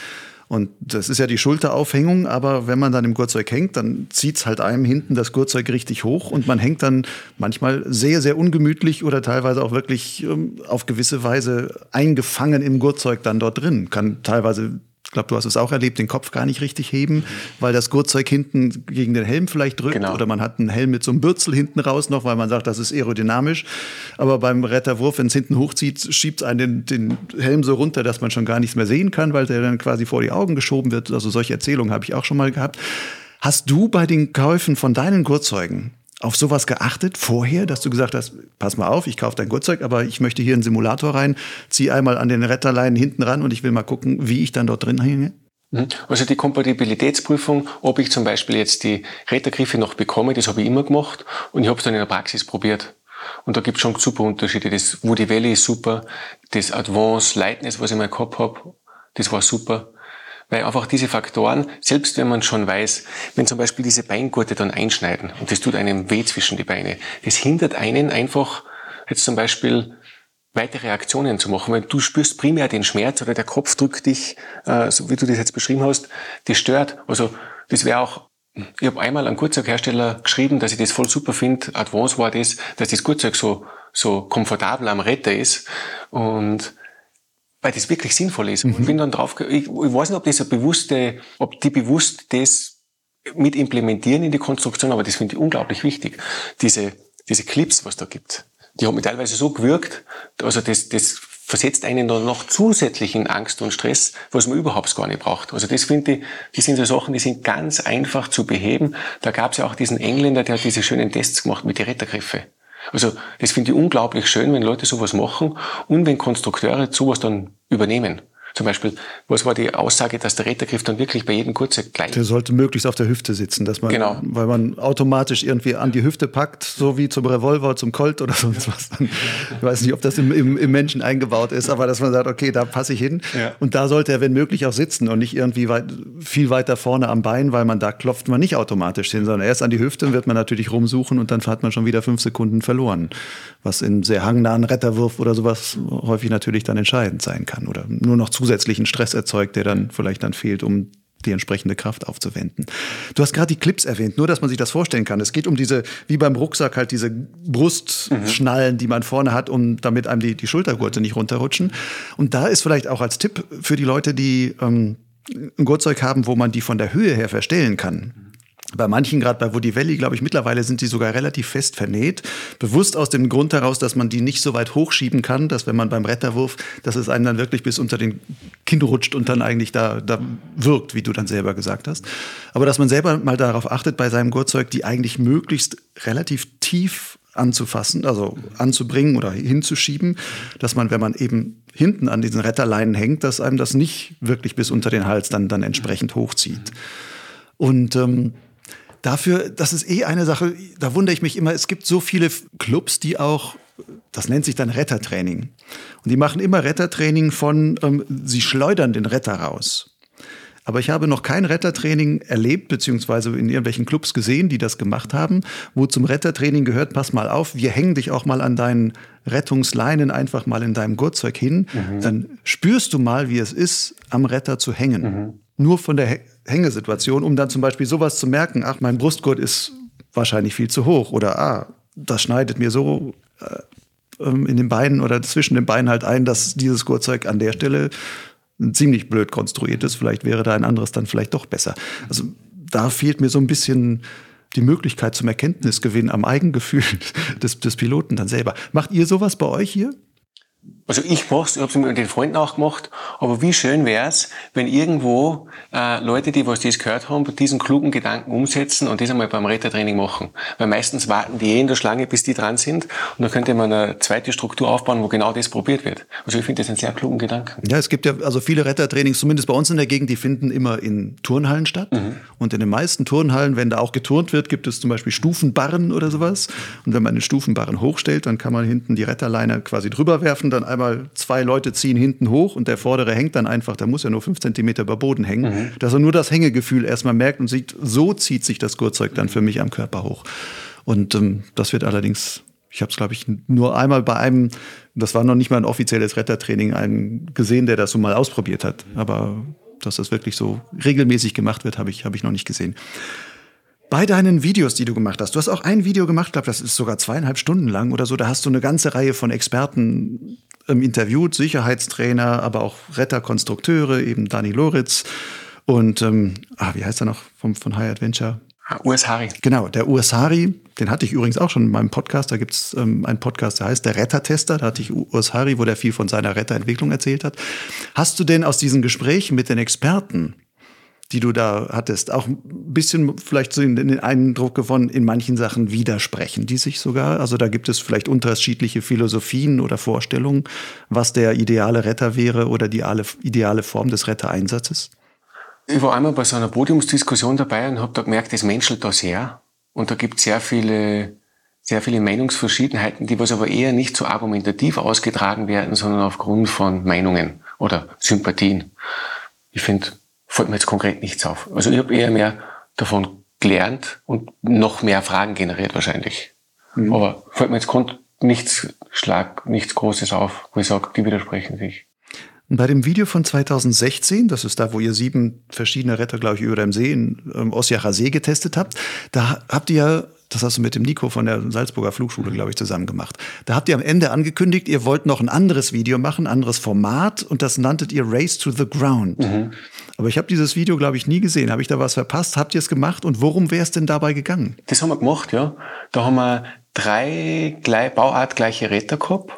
B: Und das ist ja die Schulteraufhängung, aber wenn man dann im Gurtzeug hängt, dann zieht's halt einem hinten das Gurtzeug richtig hoch und man hängt dann manchmal sehr, sehr ungemütlich oder teilweise auch wirklich ähm, auf gewisse Weise eingefangen im Gurtzeug dann dort drin. Kann teilweise glaube, du hast es auch erlebt, den Kopf gar nicht richtig heben, weil das Gurtzeug hinten gegen den Helm vielleicht drückt genau. oder man hat einen Helm mit so einem Bürzel hinten raus noch, weil man sagt, das ist aerodynamisch. Aber beim Retterwurf, wenn es hinten hochzieht, schiebt es einen den, den, Helm so runter, dass man schon gar nichts mehr sehen kann, weil der dann quasi vor die Augen geschoben wird. Also solche Erzählungen habe ich auch schon mal gehabt. Hast du bei den Käufen von deinen Gurtzeugen auf sowas geachtet vorher, dass du gesagt hast, pass mal auf, ich kaufe dein Gurtzeug, aber ich möchte hier einen Simulator rein, zieh einmal an den Retterleinen hinten ran und ich will mal gucken, wie ich dann dort drin hänge?
A: Mhm. Also die Kompatibilitätsprüfung, ob ich zum Beispiel jetzt die Rettergriffe noch bekomme, das habe ich immer gemacht und ich habe es dann in der Praxis probiert. Und da gibt es schon super Unterschiede. Das Woody Valley ist super, das Advance Lightness, was ich mal gehabt habe, das war super. Weil einfach diese Faktoren, selbst wenn man schon weiß, wenn zum Beispiel diese Beingurte dann einschneiden und das tut einem weh zwischen die Beine, das hindert einen einfach, jetzt zum Beispiel weitere Aktionen zu machen, weil du spürst primär den Schmerz oder der Kopf drückt dich, äh, so wie du das jetzt beschrieben hast, das stört. Also das wäre auch ich habe einmal einem Gurtzeughersteller geschrieben, dass ich das voll super finde. Advance war das, dass das Gurtzeug so, so komfortabel am Retter ist. Und weil das wirklich sinnvoll ist. Mhm. Und bin dann drauf, ich, ich weiß nicht, ob das eine bewusste, ob die bewusst das mit implementieren in die Konstruktion, aber das finde ich unglaublich wichtig. Diese, diese Clips, was da gibt, die haben mich teilweise so gewirkt, also das, das versetzt einen dann noch zusätzlichen Angst und Stress, was man überhaupt gar nicht braucht. Also das finde ich, die sind so Sachen, die sind ganz einfach zu beheben. Da gab es ja auch diesen Engländer, der hat diese schönen Tests gemacht mit den Rettergriffe. Also das finde ich unglaublich schön, wenn Leute sowas machen und wenn Konstrukteure sowas dann übernehmen. Zum Beispiel, was war die Aussage, dass der Rettergriff dann wirklich bei jedem Kurze gleich...
B: Der sollte möglichst auf der Hüfte sitzen, dass man, genau. weil man automatisch irgendwie an die Hüfte packt, so wie zum Revolver, zum Colt oder sonst was. Ich weiß nicht, ob das im, im, im Menschen eingebaut ist, aber dass man sagt, okay, da passe ich hin. Ja. Und da sollte er, wenn möglich, auch sitzen und nicht irgendwie weit, viel weiter vorne am Bein, weil man da klopft man nicht automatisch hin, sondern erst an die Hüfte wird man natürlich rumsuchen und dann hat man schon wieder fünf Sekunden verloren. Was in sehr hangnahen Retterwurf oder sowas häufig natürlich dann entscheidend sein kann oder nur noch zu zusätzlichen Stress erzeugt, der dann vielleicht dann fehlt, um die entsprechende Kraft aufzuwenden. Du hast gerade die Clips erwähnt, nur dass man sich das vorstellen kann. Es geht um diese, wie beim Rucksack, halt diese Brustschnallen, die man vorne hat, um damit einem die, die Schultergurte nicht runterrutschen. Und da ist vielleicht auch als Tipp für die Leute, die ähm, ein Gurtzeug haben, wo man die von der Höhe her verstellen kann. Bei manchen, gerade bei Woody Valley, glaube ich, mittlerweile sind sie sogar relativ fest vernäht. Bewusst aus dem Grund heraus, dass man die nicht so weit hochschieben kann, dass wenn man beim Retterwurf, dass es einem dann wirklich bis unter den Kinn rutscht und dann eigentlich da, da wirkt, wie du dann selber gesagt hast. Aber dass man selber mal darauf achtet, bei seinem Gurtzeug, die eigentlich möglichst relativ tief anzufassen, also anzubringen oder hinzuschieben, dass man, wenn man eben hinten an diesen Retterleinen hängt, dass einem das nicht wirklich bis unter den Hals dann, dann entsprechend hochzieht. Und ähm, dafür, das ist eh eine Sache, da wundere ich mich immer, es gibt so viele Clubs, die auch, das nennt sich dann Rettertraining. Und die machen immer Rettertraining von, ähm, sie schleudern den Retter raus. Aber ich habe noch kein Rettertraining erlebt, beziehungsweise in irgendwelchen Clubs gesehen, die das gemacht haben, wo zum Rettertraining gehört, pass mal auf, wir hängen dich auch mal an deinen Rettungsleinen einfach mal in deinem Gurtzeug hin. Mhm. Dann spürst du mal, wie es ist, am Retter zu hängen. Mhm. Nur von der Hängesituation, um dann zum Beispiel sowas zu merken, ach, mein Brustgurt ist wahrscheinlich viel zu hoch oder ah, das schneidet mir so äh, ähm, in den Beinen oder zwischen den Beinen halt ein, dass dieses Gurtzeug an der Stelle ziemlich blöd konstruiert ist. Vielleicht wäre da ein anderes dann vielleicht doch besser. Also da fehlt mir so ein bisschen die Möglichkeit zum Erkenntnisgewinn am Eigengefühl des, des Piloten dann selber. Macht ihr sowas bei euch hier?
A: Also ich mach's, ich habe es mit den Freunden auch gemacht, aber wie schön wär's, wenn irgendwo äh, Leute, die was das gehört haben, diesen klugen Gedanken umsetzen und das einmal beim Rettertraining machen. Weil meistens warten die eh in der Schlange, bis die dran sind und dann könnte man eine zweite Struktur aufbauen, wo genau das probiert wird. Also ich finde das einen sehr klugen Gedanken.
B: Ja, es gibt ja also viele Rettertrainings, zumindest bei uns in der Gegend, die finden immer in Turnhallen statt. Mhm. Und in den meisten Turnhallen, wenn da auch geturnt wird, gibt es zum Beispiel Stufenbarren oder sowas. Und wenn man den Stufenbarren hochstellt, dann kann man hinten die Retterleine quasi drüber werfen, dann einmal zwei Leute ziehen hinten hoch und der vordere hängt dann einfach, der muss ja nur fünf Zentimeter über Boden hängen, mhm. dass er nur das Hängegefühl erstmal merkt und sieht, so zieht sich das Gurtzeug dann für mich am Körper hoch. Und ähm, das wird allerdings, ich habe es glaube ich nur einmal bei einem, das war noch nicht mal ein offizielles Rettertraining, einen gesehen, der das so mal ausprobiert hat. Aber dass das wirklich so regelmäßig gemacht wird, habe ich, hab ich noch nicht gesehen bei deinen Videos, die du gemacht hast, du hast auch ein Video gemacht, glaube das ist sogar zweieinhalb Stunden lang oder so, da hast du eine ganze Reihe von Experten interviewt, Sicherheitstrainer, aber auch Retterkonstrukteure, eben Dani Loritz und, ähm, ah, wie heißt er noch vom, von High Adventure?
A: Ah, US Hari.
B: Genau, der US Hari, den hatte ich übrigens auch schon in meinem Podcast. Da gibt es ähm, einen Podcast, der heißt Der Rettertester. Da hatte ich US Hari, wo der viel von seiner Retterentwicklung erzählt hat. Hast du denn aus diesen Gesprächen mit den Experten die du da hattest, auch ein bisschen vielleicht so in den Eindruck gewonnen, in manchen Sachen widersprechen die sich sogar. Also da gibt es vielleicht unterschiedliche Philosophien oder Vorstellungen, was der ideale Retter wäre oder die ideale Form des Rettereinsatzes.
A: Ich war einmal bei so einer Podiumsdiskussion dabei und habe da gemerkt, es menschelt da sehr. Und da gibt es sehr viele, sehr viele Meinungsverschiedenheiten, die was aber eher nicht so argumentativ ausgetragen werden, sondern aufgrund von Meinungen oder Sympathien. Ich finde, fällt mir jetzt konkret nichts auf. Also ich habe eher mehr davon gelernt und noch mehr Fragen generiert wahrscheinlich. Mhm. Aber fällt mir jetzt nichts Schlag, nichts Großes auf, wo ich sage, die widersprechen sich.
B: Und bei dem Video von 2016, das ist da, wo ihr sieben verschiedene Retter, glaube ich, über dem See in ähm, Osjacher See getestet habt, da habt ihr das hast du mit dem Nico von der Salzburger Flugschule, glaube ich, zusammen gemacht. Da habt ihr am Ende angekündigt, ihr wollt noch ein anderes Video machen, anderes Format und das nanntet ihr Race to the Ground. Mhm. Aber ich habe dieses Video, glaube ich, nie gesehen. Habe ich da was verpasst? Habt ihr es gemacht und worum wäre es denn dabei gegangen?
A: Das haben wir gemacht, ja. Da haben wir drei Bauartgleiche Retter gehabt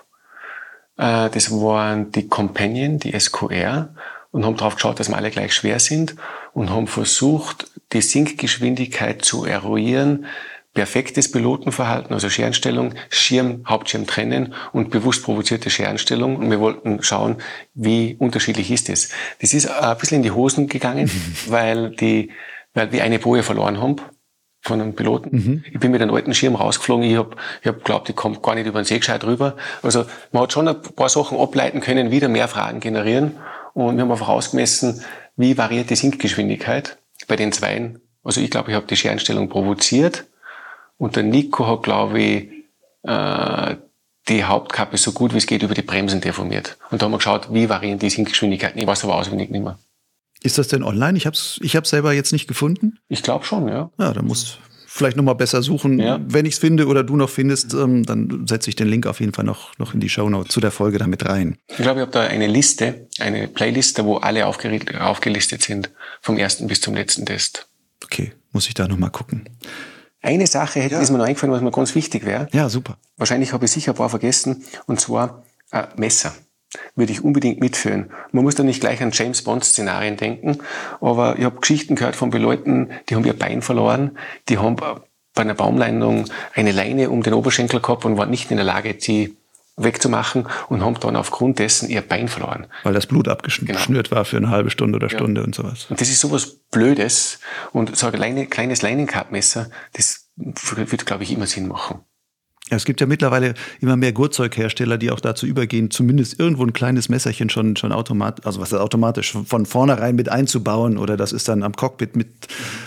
A: Äh, das waren die Companion, die SQR, und haben darauf geschaut, dass wir alle gleich schwer sind und haben versucht, die Sinkgeschwindigkeit zu eruieren, perfektes Pilotenverhalten, also Scherenstellung, Schirm, Hauptschirm trennen und bewusst provozierte Scherenstellung. Und wir wollten schauen, wie unterschiedlich ist es. Das ist ein bisschen in die Hosen gegangen, weil die, weil wir eine Boje verloren haben von einem Piloten. Mhm. Ich bin mit einem alten Schirm rausgeflogen. Ich habe ich hab glaubt, ich komme gar nicht über den See gescheit rüber. Also man hat schon ein paar Sachen ableiten können, wieder mehr Fragen generieren. Und wir haben einfach ausgemessen, wie variiert die Sinkgeschwindigkeit bei den Zweien. Also ich glaube, ich habe die Scherenstellung provoziert und der Nico hat, glaube ich, äh, die Hauptkappe so gut wie es geht über die Bremsen deformiert. Und da haben wir geschaut, wie variieren die Sinkgeschwindigkeiten. Ich weiß aber auswendig nicht mehr.
B: Ist das denn online? Ich habe es ich hab's selber jetzt nicht gefunden.
A: Ich glaube schon, ja.
B: Ja, dann muss vielleicht noch mal besser suchen. Ja. Wenn ich es finde oder du noch findest, ähm, dann setze ich den Link auf jeden Fall noch, noch in die Show Notes zu der Folge damit rein.
A: Ich glaube, ich habe da eine Liste, eine Playliste, wo alle aufgelistet sind, vom ersten bis zum letzten Test.
B: Okay, muss ich da noch mal gucken.
A: Eine Sache hätte, ja. ist mir noch eingefallen, was mir ganz wichtig wäre.
B: Ja, super.
A: Wahrscheinlich habe ich sicher ein paar vergessen, und zwar äh, Messer. Würde ich unbedingt mitführen. Man muss da nicht gleich an James Bond-Szenarien denken, aber ich habe Geschichten gehört von Leuten, die haben ihr Bein verloren, die haben bei einer Baumlandung eine Leine um den Oberschenkel gehabt und waren nicht in der Lage, die wegzumachen und haben dann aufgrund dessen ihr Bein verloren.
B: Weil das Blut abgeschnürt genau. war für eine halbe Stunde oder Stunde ja. und sowas.
A: Und das ist sowas Blödes. Und so ein kleines Leinenkartmesser, das wird, glaube ich, immer Sinn machen.
B: Es gibt ja mittlerweile immer mehr Gurtzeughersteller, die auch dazu übergehen, zumindest irgendwo ein kleines Messerchen schon, schon automatisch, also was automatisch, von vornherein mit einzubauen oder das ist dann am Cockpit mit,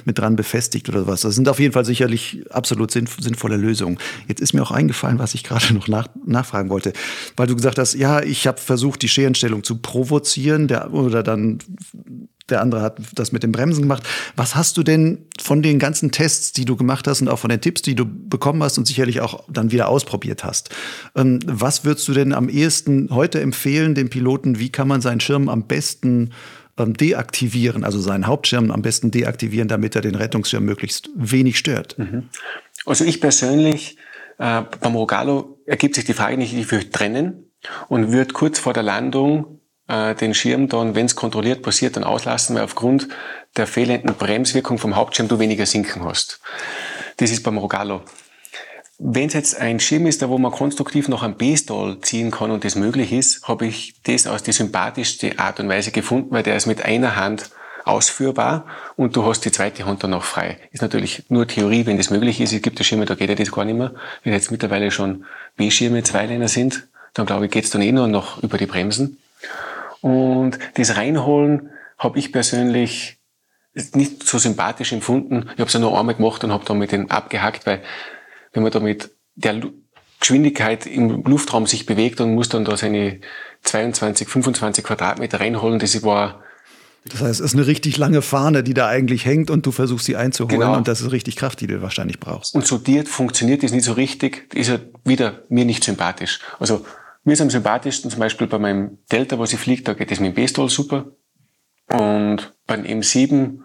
B: mit dran befestigt oder was. Das sind auf jeden Fall sicherlich absolut sinnvolle Lösungen. Jetzt ist mir auch eingefallen, was ich gerade noch nach, nachfragen wollte, weil du gesagt hast, ja, ich habe versucht, die Scherenstellung zu provozieren der, oder dann der andere hat das mit den Bremsen gemacht. Was hast du denn von den ganzen Tests, die du gemacht hast und auch von den Tipps, die du bekommen hast und sicherlich auch dann wieder ausprobiert hast? Ähm, was würdest du denn am ehesten heute empfehlen, den Piloten? Wie kann man seinen Schirm am besten ähm, deaktivieren, also seinen Hauptschirm am besten deaktivieren, damit er den Rettungsschirm möglichst wenig stört? Mhm.
A: Also ich persönlich, äh, beim Rogalo ergibt sich die Frage nicht, ich würde trennen und würde kurz vor der Landung äh, den Schirm dann, wenn es kontrolliert passiert, dann auslassen, weil aufgrund der fehlenden Bremswirkung vom Hauptschirm du weniger Sinken hast. Das ist beim Rogallo. Wenn es jetzt ein Schirm ist, da wo man konstruktiv noch einen B-Stall ziehen kann und das möglich ist, habe ich das aus die sympathischste Art und Weise gefunden, weil der ist mit einer Hand ausführbar und du hast die zweite Hand dann noch frei. Ist natürlich nur Theorie, wenn das möglich ist. Es gibt ja Schirme, da geht ja das gar nicht mehr. Wenn jetzt mittlerweile schon B-Schirme Zweiländer sind, dann glaube ich, geht's dann eh nur noch über die Bremsen. Und das Reinholen habe ich persönlich nicht so sympathisch empfunden. Ich habe es ja nur einmal gemacht und habe dann mit den abgehackt, weil wenn man da mit der Geschwindigkeit im Luftraum sich bewegt und muss dann da seine 22, 25 Quadratmeter reinholen, das war
B: das heißt, es ist eine richtig lange Fahne, die da eigentlich hängt und du versuchst sie einzuholen genau. und das ist richtig Kraft, die du wahrscheinlich brauchst.
A: Und so dir funktioniert das nicht so richtig, ist ja wieder mir nicht sympathisch. Also mir ist am sympathischsten zum Beispiel bei meinem Delta, was ich fliege, da geht es mit dem B-Stall super. Und beim M7,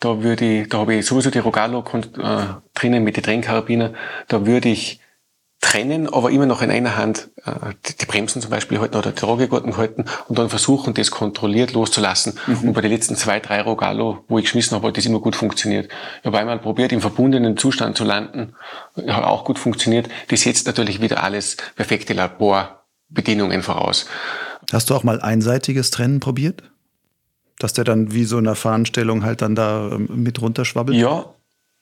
A: da würde ich, da habe ich sowieso die Rogalo äh, drinnen mit den Trennkarabiner, da würde ich trennen, aber immer noch in einer Hand äh, die, Bremsen zum Beispiel halten oder die Tragegurten halten und dann versuchen, das kontrolliert loszulassen. Mhm. Und bei den letzten zwei, drei Rogalo, wo ich geschmissen habe, hat das immer gut funktioniert. Ich habe einmal probiert, im verbundenen Zustand zu landen, hat auch gut funktioniert. Das setzt natürlich wieder alles perfekte Labor Bedingungen voraus.
B: Hast du auch mal einseitiges Trennen probiert? Dass der dann wie so in einer Fahnenstellung halt dann da ähm, mit runterschwabbelt?
A: Ja,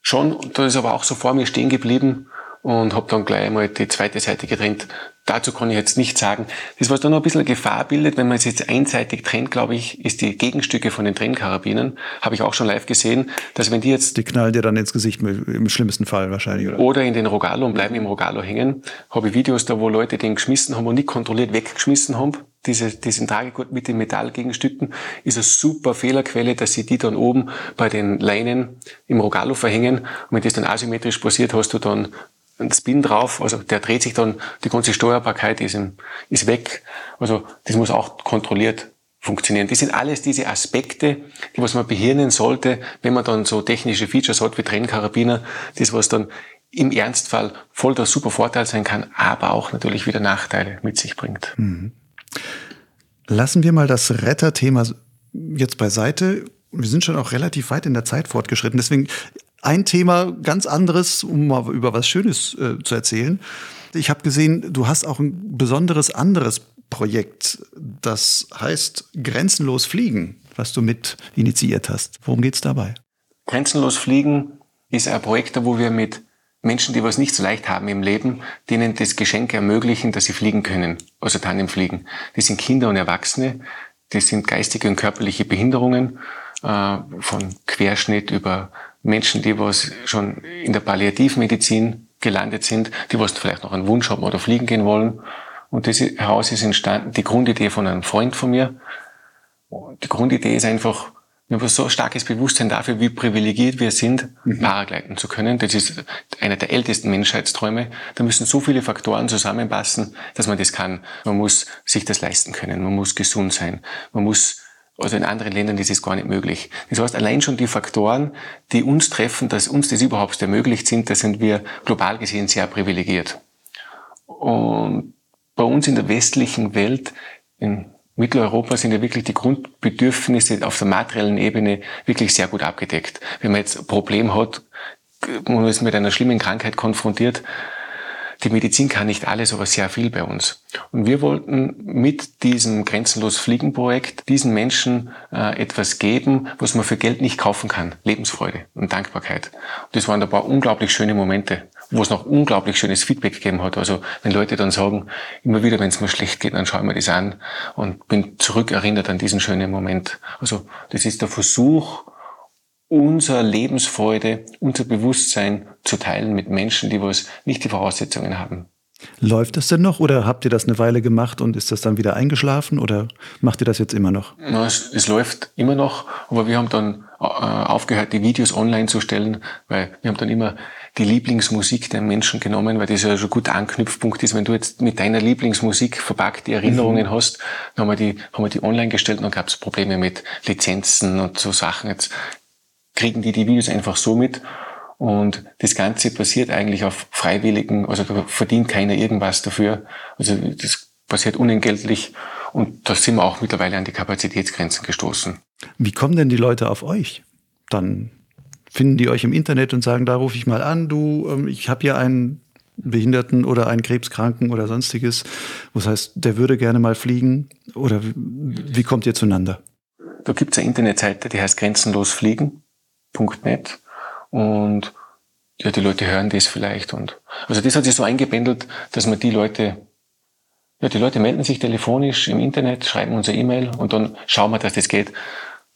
A: schon. Da ist aber auch so vor mir stehen geblieben und habe dann gleich mal die zweite Seite getrennt. Dazu kann ich jetzt nicht sagen. Das, was da noch ein bisschen Gefahr bildet, wenn man es jetzt einseitig trennt, glaube ich, ist die Gegenstücke von den Trennkarabinen. Habe ich auch schon live gesehen, dass wenn die jetzt...
B: Die knallen dir dann ins Gesicht, im schlimmsten Fall wahrscheinlich,
A: oder? Oder in den Rogalo und bleiben im Rogalo hängen. Habe ich Videos da, wo Leute den geschmissen haben und nicht kontrolliert weggeschmissen haben. Diese, diesen Tragegurt mit den Metallgegenstücken ist eine super Fehlerquelle, dass sie die dann oben bei den Leinen im Rogalo verhängen. Und wenn das dann asymmetrisch passiert, hast du dann ein Spin drauf, also der dreht sich dann, die ganze Steuerbarkeit ist, im, ist weg. Also das muss auch kontrolliert funktionieren. Das sind alles diese Aspekte, die was man behirnen sollte, wenn man dann so technische Features hat wie Trennkarabiner, das was dann im Ernstfall voll der super Vorteil sein kann, aber auch natürlich wieder Nachteile mit sich bringt. Mhm.
B: Lassen wir mal das Retterthema jetzt beiseite. Wir sind schon auch relativ weit in der Zeit fortgeschritten. Deswegen ein Thema ganz anderes, um mal über was Schönes äh, zu erzählen. Ich habe gesehen, du hast auch ein besonderes anderes Projekt, das heißt Grenzenlos Fliegen, was du mit initiiert hast. Worum geht's dabei?
A: Grenzenlos Fliegen ist ein Projekt, wo wir mit Menschen, die was nicht so leicht haben im Leben, denen das Geschenk ermöglichen, dass sie fliegen können, also Tandemfliegen. Das sind Kinder und Erwachsene, das sind geistige und körperliche Behinderungen, äh, von Querschnitt über Menschen, die was schon in der Palliativmedizin gelandet sind, die was vielleicht noch einen Wunsch haben oder fliegen gehen wollen. Und das Haus ist entstanden, die Grundidee von einem Freund von mir. Die Grundidee ist einfach, wir haben so starkes Bewusstsein dafür, wie privilegiert wir sind, mhm. Paragleiten zu können. Das ist einer der ältesten Menschheitsträume. Da müssen so viele Faktoren zusammenpassen, dass man das kann. Man muss sich das leisten können. Man muss gesund sein. Man muss also in anderen Ländern ist es gar nicht möglich. Das heißt, allein schon die Faktoren, die uns treffen, dass uns das überhaupt ermöglicht sind, da sind wir global gesehen sehr privilegiert. Und bei uns in der westlichen Welt, in Mitteleuropa sind ja wirklich die Grundbedürfnisse auf der materiellen Ebene wirklich sehr gut abgedeckt. Wenn man jetzt ein Problem hat, man ist mit einer schlimmen Krankheit konfrontiert, die Medizin kann nicht alles, aber sehr viel bei uns. Und wir wollten mit diesem Grenzenlos Fliegen Projekt diesen Menschen äh, etwas geben, was man für Geld nicht kaufen kann. Lebensfreude und Dankbarkeit. Und das waren ein paar unglaublich schöne Momente, wo es noch unglaublich schönes Feedback gegeben hat. Also wenn Leute dann sagen, immer wieder, wenn es mir schlecht geht, dann schaue ich mir das an und bin zurückerinnert an diesen schönen Moment. Also das ist der Versuch, unser Lebensfreude, unser Bewusstsein zu teilen mit Menschen, die was nicht die Voraussetzungen haben.
B: Läuft das denn noch oder habt ihr das eine Weile gemacht und ist das dann wieder eingeschlafen oder macht ihr das jetzt immer noch?
A: Na, es, es läuft immer noch, aber wir haben dann äh, aufgehört, die Videos online zu stellen, weil wir haben dann immer die Lieblingsmusik der Menschen genommen, weil das ja schon ein guter Anknüpfpunkt ist. Wenn du jetzt mit deiner Lieblingsmusik verpackt die Erinnerungen mhm. hast, dann haben wir die, haben wir die online gestellt und dann gab es Probleme mit Lizenzen und so Sachen. Jetzt kriegen die die Videos einfach so mit. Und das Ganze passiert eigentlich auf freiwilligen, also da verdient keiner irgendwas dafür. Also das passiert unentgeltlich und da sind wir auch mittlerweile an die Kapazitätsgrenzen gestoßen.
B: Wie kommen denn die Leute auf euch? Dann finden die euch im Internet und sagen, da rufe ich mal an, du, ähm, ich habe hier einen Behinderten oder einen Krebskranken oder sonstiges. Was heißt, der würde gerne mal fliegen? Oder wie kommt ihr zueinander?
A: Da gibt es eine Internetseite, die heißt Grenzenlos Fliegen. .net und ja, die Leute hören das vielleicht und also das hat sich so eingebändelt, dass man die Leute ja, die Leute melden sich telefonisch im Internet, schreiben unsere E-Mail und dann schauen wir, dass das geht.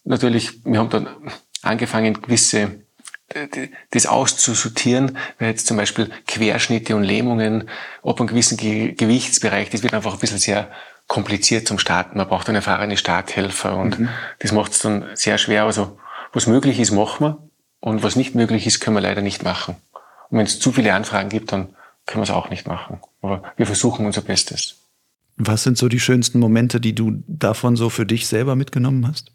A: Natürlich, wir haben dann angefangen, gewisse das auszusortieren, weil jetzt zum Beispiel Querschnitte und Lähmungen ob einem gewissen Gewichtsbereich, das wird einfach ein bisschen sehr kompliziert zum Starten. Man braucht dann erfahrene Starthelfer und mhm. das macht es dann sehr schwer. Also was möglich ist, machen wir. Und was nicht möglich ist, können wir leider nicht machen. Und wenn es zu viele Anfragen gibt, dann können wir es auch nicht machen. Aber wir versuchen unser Bestes.
B: Was sind so die schönsten Momente, die du davon so für dich selber mitgenommen hast?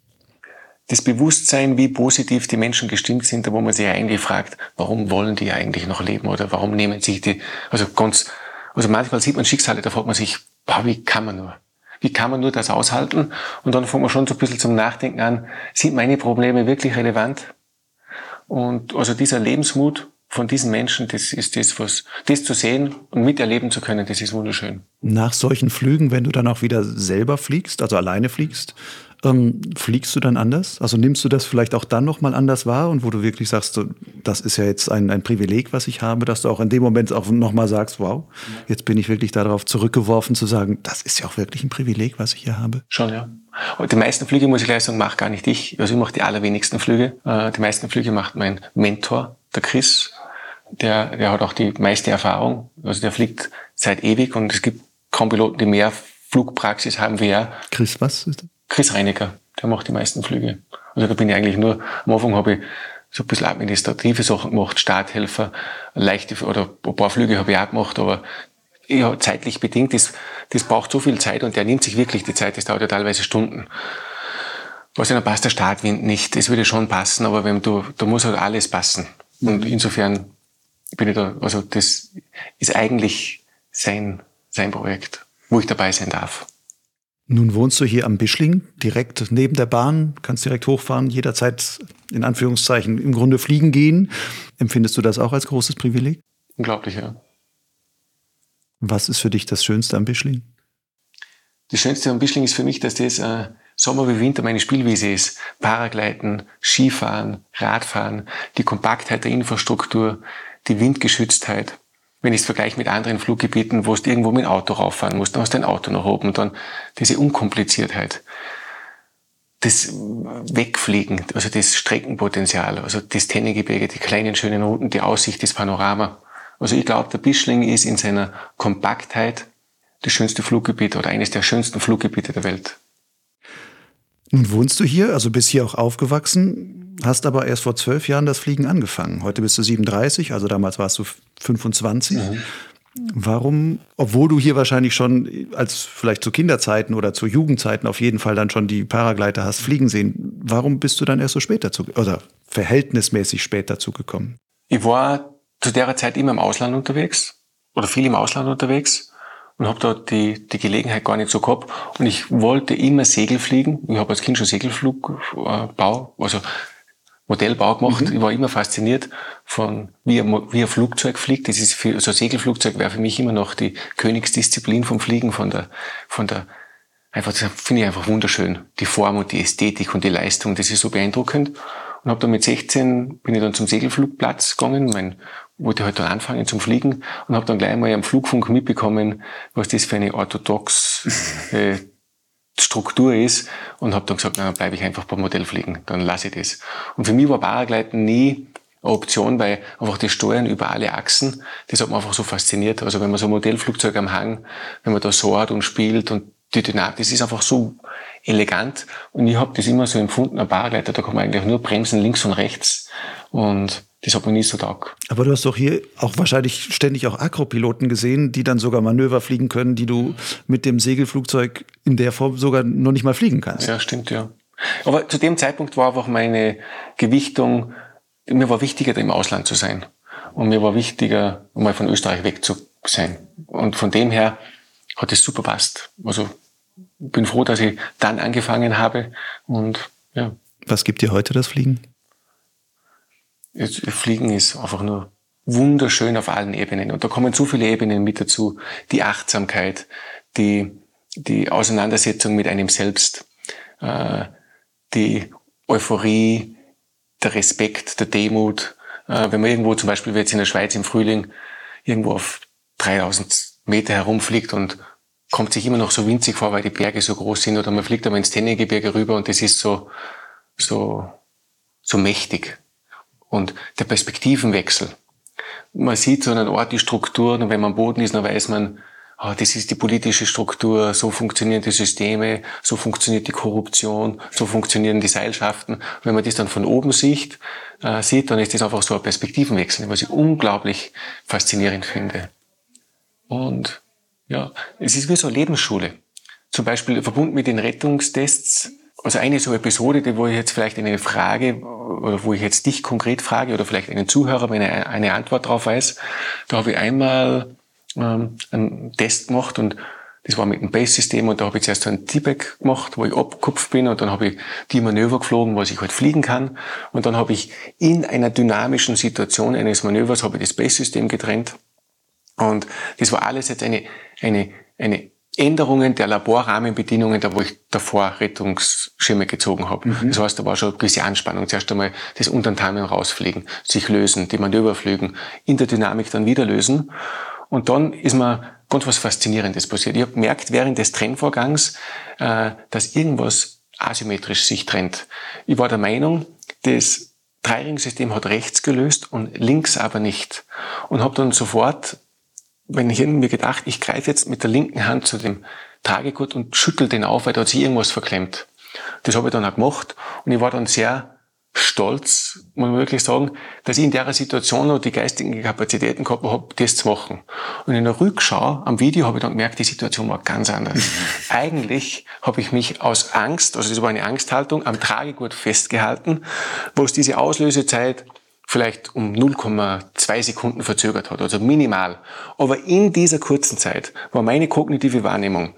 A: Das Bewusstsein, wie positiv die Menschen gestimmt sind, wo man sich eigentlich fragt, warum wollen die eigentlich noch leben oder warum nehmen sich die, also ganz, also manchmal sieht man Schicksale, da fragt man sich, boah, wie kann man nur? Wie kann man nur das aushalten? Und dann fangen wir schon so ein bisschen zum Nachdenken an, sind meine Probleme wirklich relevant? Und also dieser Lebensmut von diesen Menschen, das ist das, was, das zu sehen und miterleben zu können, das ist wunderschön.
B: Nach solchen Flügen, wenn du dann auch wieder selber fliegst, also alleine fliegst, ähm, fliegst du dann anders? Also nimmst du das vielleicht auch dann nochmal anders wahr und wo du wirklich sagst, so, das ist ja jetzt ein, ein Privileg, was ich habe, dass du auch in dem Moment auch nochmal sagst, wow, jetzt bin ich wirklich darauf zurückgeworfen zu sagen, das ist ja auch wirklich ein Privileg, was ich hier habe.
A: Schon, ja. Und die meisten Flüge, muss ich gleich sagen, mache gar nicht ich. Also ich mache die allerwenigsten Flüge. Äh, die meisten Flüge macht mein Mentor, der Chris. Der, der hat auch die meiste Erfahrung. Also der fliegt seit ewig und es gibt kaum Piloten, die mehr Flugpraxis haben wie er.
B: Chris, was ist das?
A: Chris Reiniger, der macht die meisten Flüge. Also da bin ich eigentlich nur, am Anfang habe ich so ein bisschen administrative Sachen gemacht, Starthelfer, leichte oder ein paar Flüge habe ich auch gemacht, aber ja, zeitlich bedingt, das, das braucht so viel Zeit und der nimmt sich wirklich die Zeit, das dauert ja teilweise Stunden. Was ja, dann passt der Startwind nicht, das würde schon passen, aber wenn du, da muss halt alles passen. Und insofern bin ich da, also das ist eigentlich sein, sein Projekt, wo ich dabei sein darf.
B: Nun wohnst du hier am Bischling, direkt neben der Bahn, kannst direkt hochfahren, jederzeit in Anführungszeichen im Grunde fliegen gehen. Empfindest du das auch als großes Privileg?
A: Unglaublich, ja.
B: Was ist für dich das Schönste am Bischling?
A: Das Schönste am Bischling ist für mich, dass das äh, Sommer wie Winter meine Spielwiese ist. Paragleiten, Skifahren, Radfahren, die Kompaktheit der Infrastruktur, die Windgeschütztheit. Wenn ich es vergleiche mit anderen Fluggebieten, wo du irgendwo mit dem Auto rauffahren musst, dann hast du dein Auto noch oben, dann diese Unkompliziertheit. Das Wegfliegen, also das Streckenpotenzial, also das Tennengebirge, die kleinen schönen Routen, die Aussicht, das Panorama. Also ich glaube, der Bischling ist in seiner Kompaktheit das schönste Fluggebiet oder eines der schönsten Fluggebiete der Welt.
B: Nun wohnst du hier, also bist hier auch aufgewachsen, hast aber erst vor zwölf Jahren das Fliegen angefangen. Heute bist du 37, also damals warst du 25. Mhm. Warum, obwohl du hier wahrscheinlich schon als vielleicht zu Kinderzeiten oder zu Jugendzeiten auf jeden Fall dann schon die Paragleiter hast fliegen sehen, warum bist du dann erst so spät dazu oder verhältnismäßig spät dazu gekommen?
A: Ich war zu der Zeit immer im Ausland unterwegs oder viel im Ausland unterwegs und habe dort die, die Gelegenheit gar nicht so gehabt. Und ich wollte immer Segel fliegen. Ich habe als Kind schon Segelflugbau, also Modellbau gemacht. Mhm. Ich war immer fasziniert von, wie ein, wie ein Flugzeug fliegt. Das ist für, also Segelflugzeug wäre für mich immer noch die Königsdisziplin vom Fliegen, von der, von der, einfach, das finde ich einfach wunderschön. Die Form und die Ästhetik und die Leistung, das ist so beeindruckend. Und habe dann mit 16 bin ich dann zum Segelflugplatz gegangen. Mein wollte halt dann anfangen zum Fliegen und habe dann gleich mal am Flugfunk mitbekommen, was das für eine orthodox äh, Struktur ist und habe dann gesagt, na, dann bleibe ich einfach beim Modellfliegen, dann lasse ich das. Und für mich war Paragleiten nie eine Option, weil einfach das Steuern über alle Achsen, das hat mich einfach so fasziniert. Also wenn man so ein Modellflugzeug am Hang, wenn man da soart und spielt und die Dynamik, das ist einfach so elegant und ich habe das immer so empfunden, ein Paragleiter, da kann man eigentlich nur bremsen links und rechts und das hat man nie so taugt.
B: Aber du hast doch hier auch wahrscheinlich ständig auch Akropiloten gesehen, die dann sogar Manöver fliegen können, die du mit dem Segelflugzeug in der Form sogar noch nicht mal fliegen kannst.
A: Ja, stimmt, ja. Aber zu dem Zeitpunkt war einfach meine Gewichtung, mir war wichtiger, im Ausland zu sein. Und mir war wichtiger, mal von Österreich weg zu sein. Und von dem her hat es super passt. Also bin froh, dass ich dann angefangen habe. Und ja.
B: Was gibt dir heute das Fliegen?
A: Fliegen ist einfach nur wunderschön auf allen Ebenen. Und da kommen so viele Ebenen mit dazu. Die Achtsamkeit, die, die Auseinandersetzung mit einem selbst, äh, die Euphorie, der Respekt, der Demut. Äh, wenn man irgendwo zum Beispiel jetzt in der Schweiz im Frühling irgendwo auf 3000 Meter herumfliegt und kommt sich immer noch so winzig vor, weil die Berge so groß sind oder man fliegt aber ins Tennengebirge rüber und das ist so, so, so mächtig und der Perspektivenwechsel. Man sieht so einen Ort die Strukturen und wenn man am Boden ist, dann weiß man, oh, das ist die politische Struktur, so funktionieren die Systeme, so funktioniert die Korruption, so funktionieren die Seilschaften. Wenn man das dann von oben sieht, äh, sieht, dann ist das einfach so ein Perspektivenwechsel, was ich unglaublich faszinierend finde. Und ja, es ist wie so eine Lebensschule. Zum Beispiel verbunden mit den Rettungstests also eine so Episode, die, wo ich jetzt vielleicht eine Frage, oder wo ich jetzt dich konkret frage, oder vielleicht einen Zuhörer, wenn er eine Antwort drauf weiß, da habe ich einmal ähm, einen Test gemacht und das war mit dem Base-System und da habe ich zuerst so ein T-Back gemacht, wo ich abgekupft bin und dann habe ich die Manöver geflogen, was ich halt fliegen kann. Und dann habe ich in einer dynamischen Situation eines Manövers habe ich das Base-System getrennt. Und das war alles jetzt eine, eine, eine Änderungen der Laborrahmenbedingungen, da wo ich davor Rettungsschirme gezogen habe. Mhm. Das heißt, da war schon eine gewisse Anspannung. Zuerst einmal das Untertanen rausfliegen, sich lösen, die Manöver flügen, in der Dynamik dann wieder lösen. Und dann ist mir ganz was Faszinierendes passiert. Ich habe gemerkt während des Trennvorgangs, äh, dass irgendwas asymmetrisch sich trennt. Ich war der Meinung, das Dreiringsystem hat rechts gelöst und links aber nicht. Und habe dann sofort wenn ich mir gedacht, ich greife jetzt mit der linken Hand zu dem Tragegurt und schüttel den auf, weil da hat sich irgendwas verklemmt. Das habe ich dann auch gemacht und ich war dann sehr stolz, muss man wirklich sagen, dass ich in der Situation noch die geistigen Kapazitäten gehabt habe, das zu machen. Und in der Rückschau am Video habe ich dann gemerkt, die Situation war ganz anders. Eigentlich habe ich mich aus Angst, also das war eine Angsthaltung, am Tragegurt festgehalten, wo es diese Auslösezeit vielleicht um 0,2 Sekunden verzögert hat, also minimal. Aber in dieser kurzen Zeit war meine kognitive Wahrnehmung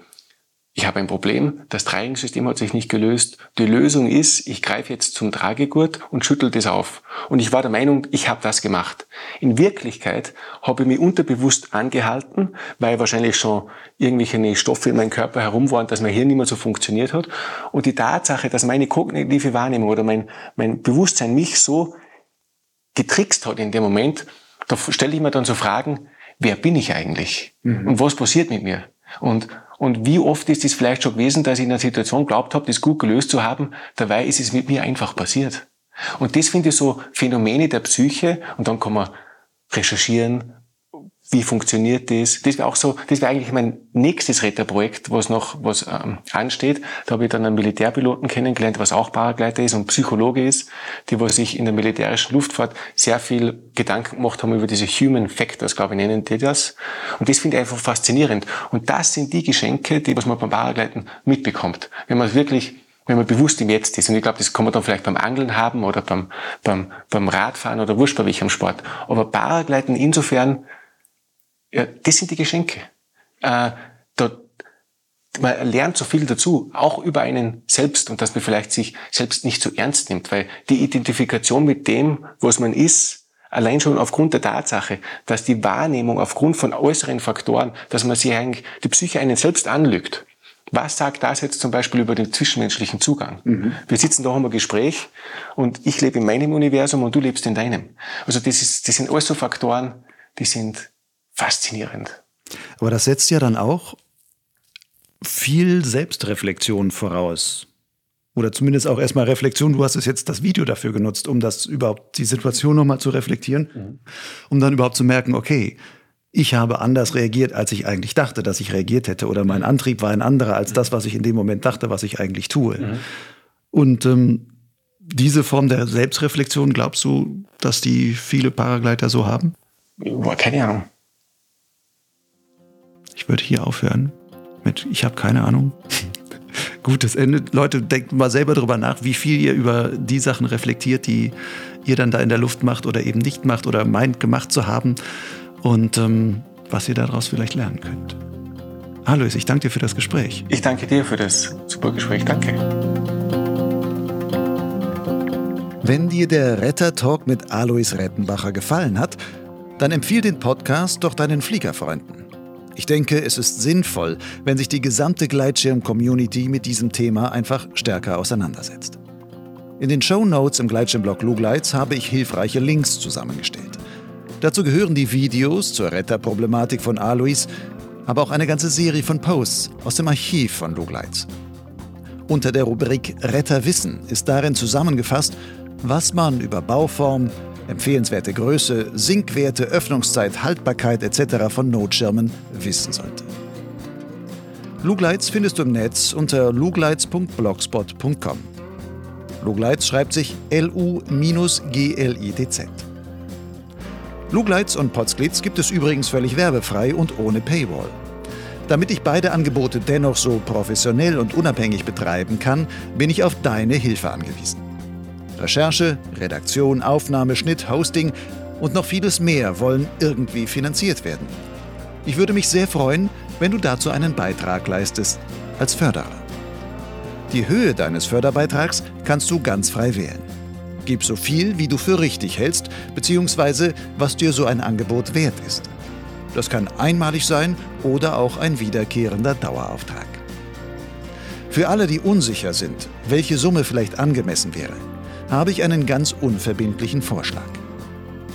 A: ich habe ein Problem, das Tragingssystem hat sich nicht gelöst. Die Lösung ist, ich greife jetzt zum Tragegurt und schüttel das auf. Und ich war der Meinung, ich habe das gemacht. In Wirklichkeit habe ich mich unterbewusst angehalten, weil wahrscheinlich schon irgendwelche Stoffe in meinem Körper herum waren, dass mein Hirn nicht mehr so funktioniert hat. Und die Tatsache, dass meine kognitive Wahrnehmung oder mein, mein Bewusstsein mich so getrickst hat in dem Moment, da stelle ich mir dann so Fragen, wer bin ich eigentlich? Mhm. Und was passiert mit mir? Und und wie oft ist es vielleicht schon gewesen, dass ich in einer Situation glaubt habe, das gut gelöst zu haben, dabei ist es mit mir einfach passiert. Und das finde ich so Phänomene der Psyche und dann kann man recherchieren, wie funktioniert das? Das wäre auch so, das wäre eigentlich mein nächstes Retterprojekt, was noch was ähm, ansteht. Da habe ich dann einen Militärpiloten kennengelernt, was auch Paragleiter ist und Psychologe ist, die was sich in der militärischen Luftfahrt sehr viel Gedanken gemacht haben über diese Human Factors, glaube ich, nennen die das. Und das finde ich einfach faszinierend. Und das sind die Geschenke, die was man beim Paragleiten mitbekommt. Wenn man wirklich wenn man bewusst im Jetzt ist. Und ich glaube, das kann man dann vielleicht beim Angeln haben oder beim, beim, beim Radfahren oder wurscht bei welchem Sport. Aber Paragleiten insofern, ja, das sind die Geschenke. Äh, da, man lernt so viel dazu, auch über einen selbst und dass man vielleicht sich selbst nicht so ernst nimmt, weil die Identifikation mit dem, was man ist, allein schon aufgrund der Tatsache, dass die Wahrnehmung aufgrund von äußeren Faktoren, dass man sich eigentlich, die Psyche einen selbst anlügt. Was sagt das jetzt zum Beispiel über den zwischenmenschlichen Zugang? Mhm. Wir sitzen da haben ein Gespräch und ich lebe in meinem Universum und du lebst in deinem. Also das, ist, das sind alles so Faktoren, die sind faszinierend.
B: Aber das setzt ja dann auch viel Selbstreflexion voraus. Oder zumindest auch erstmal Reflexion. Du hast es jetzt das Video dafür genutzt, um das überhaupt, die Situation nochmal zu reflektieren, mhm. um dann überhaupt zu merken, okay, ich habe anders reagiert, als ich eigentlich dachte, dass ich reagiert hätte. Oder mein Antrieb war ein anderer als das, was ich in dem Moment dachte, was ich eigentlich tue. Mhm. Und ähm, diese Form der Selbstreflexion, glaubst du, dass die viele Paragleiter so haben?
A: Keine Ahnung.
B: Ich würde hier aufhören mit Ich habe keine Ahnung. Gutes Ende. Leute, denkt mal selber darüber nach, wie viel ihr über die Sachen reflektiert, die ihr dann da in der Luft macht oder eben nicht macht oder meint gemacht zu haben und ähm, was ihr daraus vielleicht lernen könnt. Alois, ich danke dir für das Gespräch.
A: Ich danke dir für das super Gespräch. Danke.
B: Wenn dir der Retter-Talk mit Alois Rettenbacher gefallen hat, dann empfiehl den Podcast doch deinen Fliegerfreunden. Ich denke, es ist sinnvoll, wenn sich die gesamte Gleitschirm-Community mit diesem Thema einfach stärker auseinandersetzt. In den Show Notes im Gleitschirmblog Lugleits habe ich hilfreiche Links zusammengestellt. Dazu gehören die Videos zur Retterproblematik von Alois, aber auch eine ganze Serie von Posts aus dem Archiv von Lugleits. Unter der Rubrik Retterwissen ist darin zusammengefasst, was man über Bauform, empfehlenswerte Größe, Sinkwerte, Öffnungszeit, Haltbarkeit etc. von Notschirmen wissen sollte. Lugleitz findest du im Netz unter lugleitz.blogspot.com. Lugleitz schreibt sich L-U-G-L-I-D-Z. Lugleitz und Potsglitz gibt es übrigens völlig werbefrei und ohne Paywall. Damit ich beide Angebote dennoch so professionell und unabhängig betreiben kann, bin ich auf deine Hilfe angewiesen. Recherche, Redaktion, Aufnahme, Schnitt, Hosting und noch vieles mehr wollen irgendwie finanziert werden. Ich würde mich sehr freuen, wenn du dazu einen Beitrag leistest als Förderer. Die Höhe deines Förderbeitrags kannst du ganz frei wählen. Gib so viel, wie du für richtig hältst, beziehungsweise was dir so ein Angebot wert ist. Das kann einmalig sein oder auch ein wiederkehrender Dauerauftrag. Für alle, die unsicher sind, welche Summe vielleicht angemessen wäre, habe ich einen ganz unverbindlichen Vorschlag.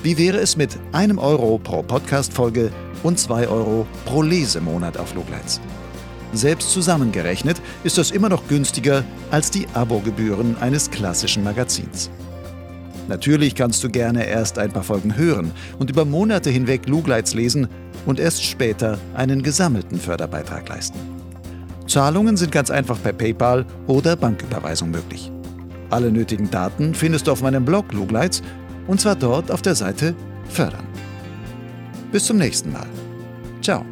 B: Wie wäre es mit einem Euro pro Podcast-Folge und zwei Euro pro Lesemonat auf Lugleitz? Selbst zusammengerechnet ist das immer noch günstiger als die Abogebühren eines klassischen Magazins. Natürlich kannst du gerne erst ein paar Folgen hören und über Monate hinweg Lugleitz lesen und erst später einen gesammelten Förderbeitrag leisten. Zahlungen sind ganz einfach per PayPal oder Banküberweisung möglich. Alle nötigen Daten findest du auf meinem Blog Lugleitz und zwar dort auf der Seite Fördern. Bis zum nächsten Mal. Ciao.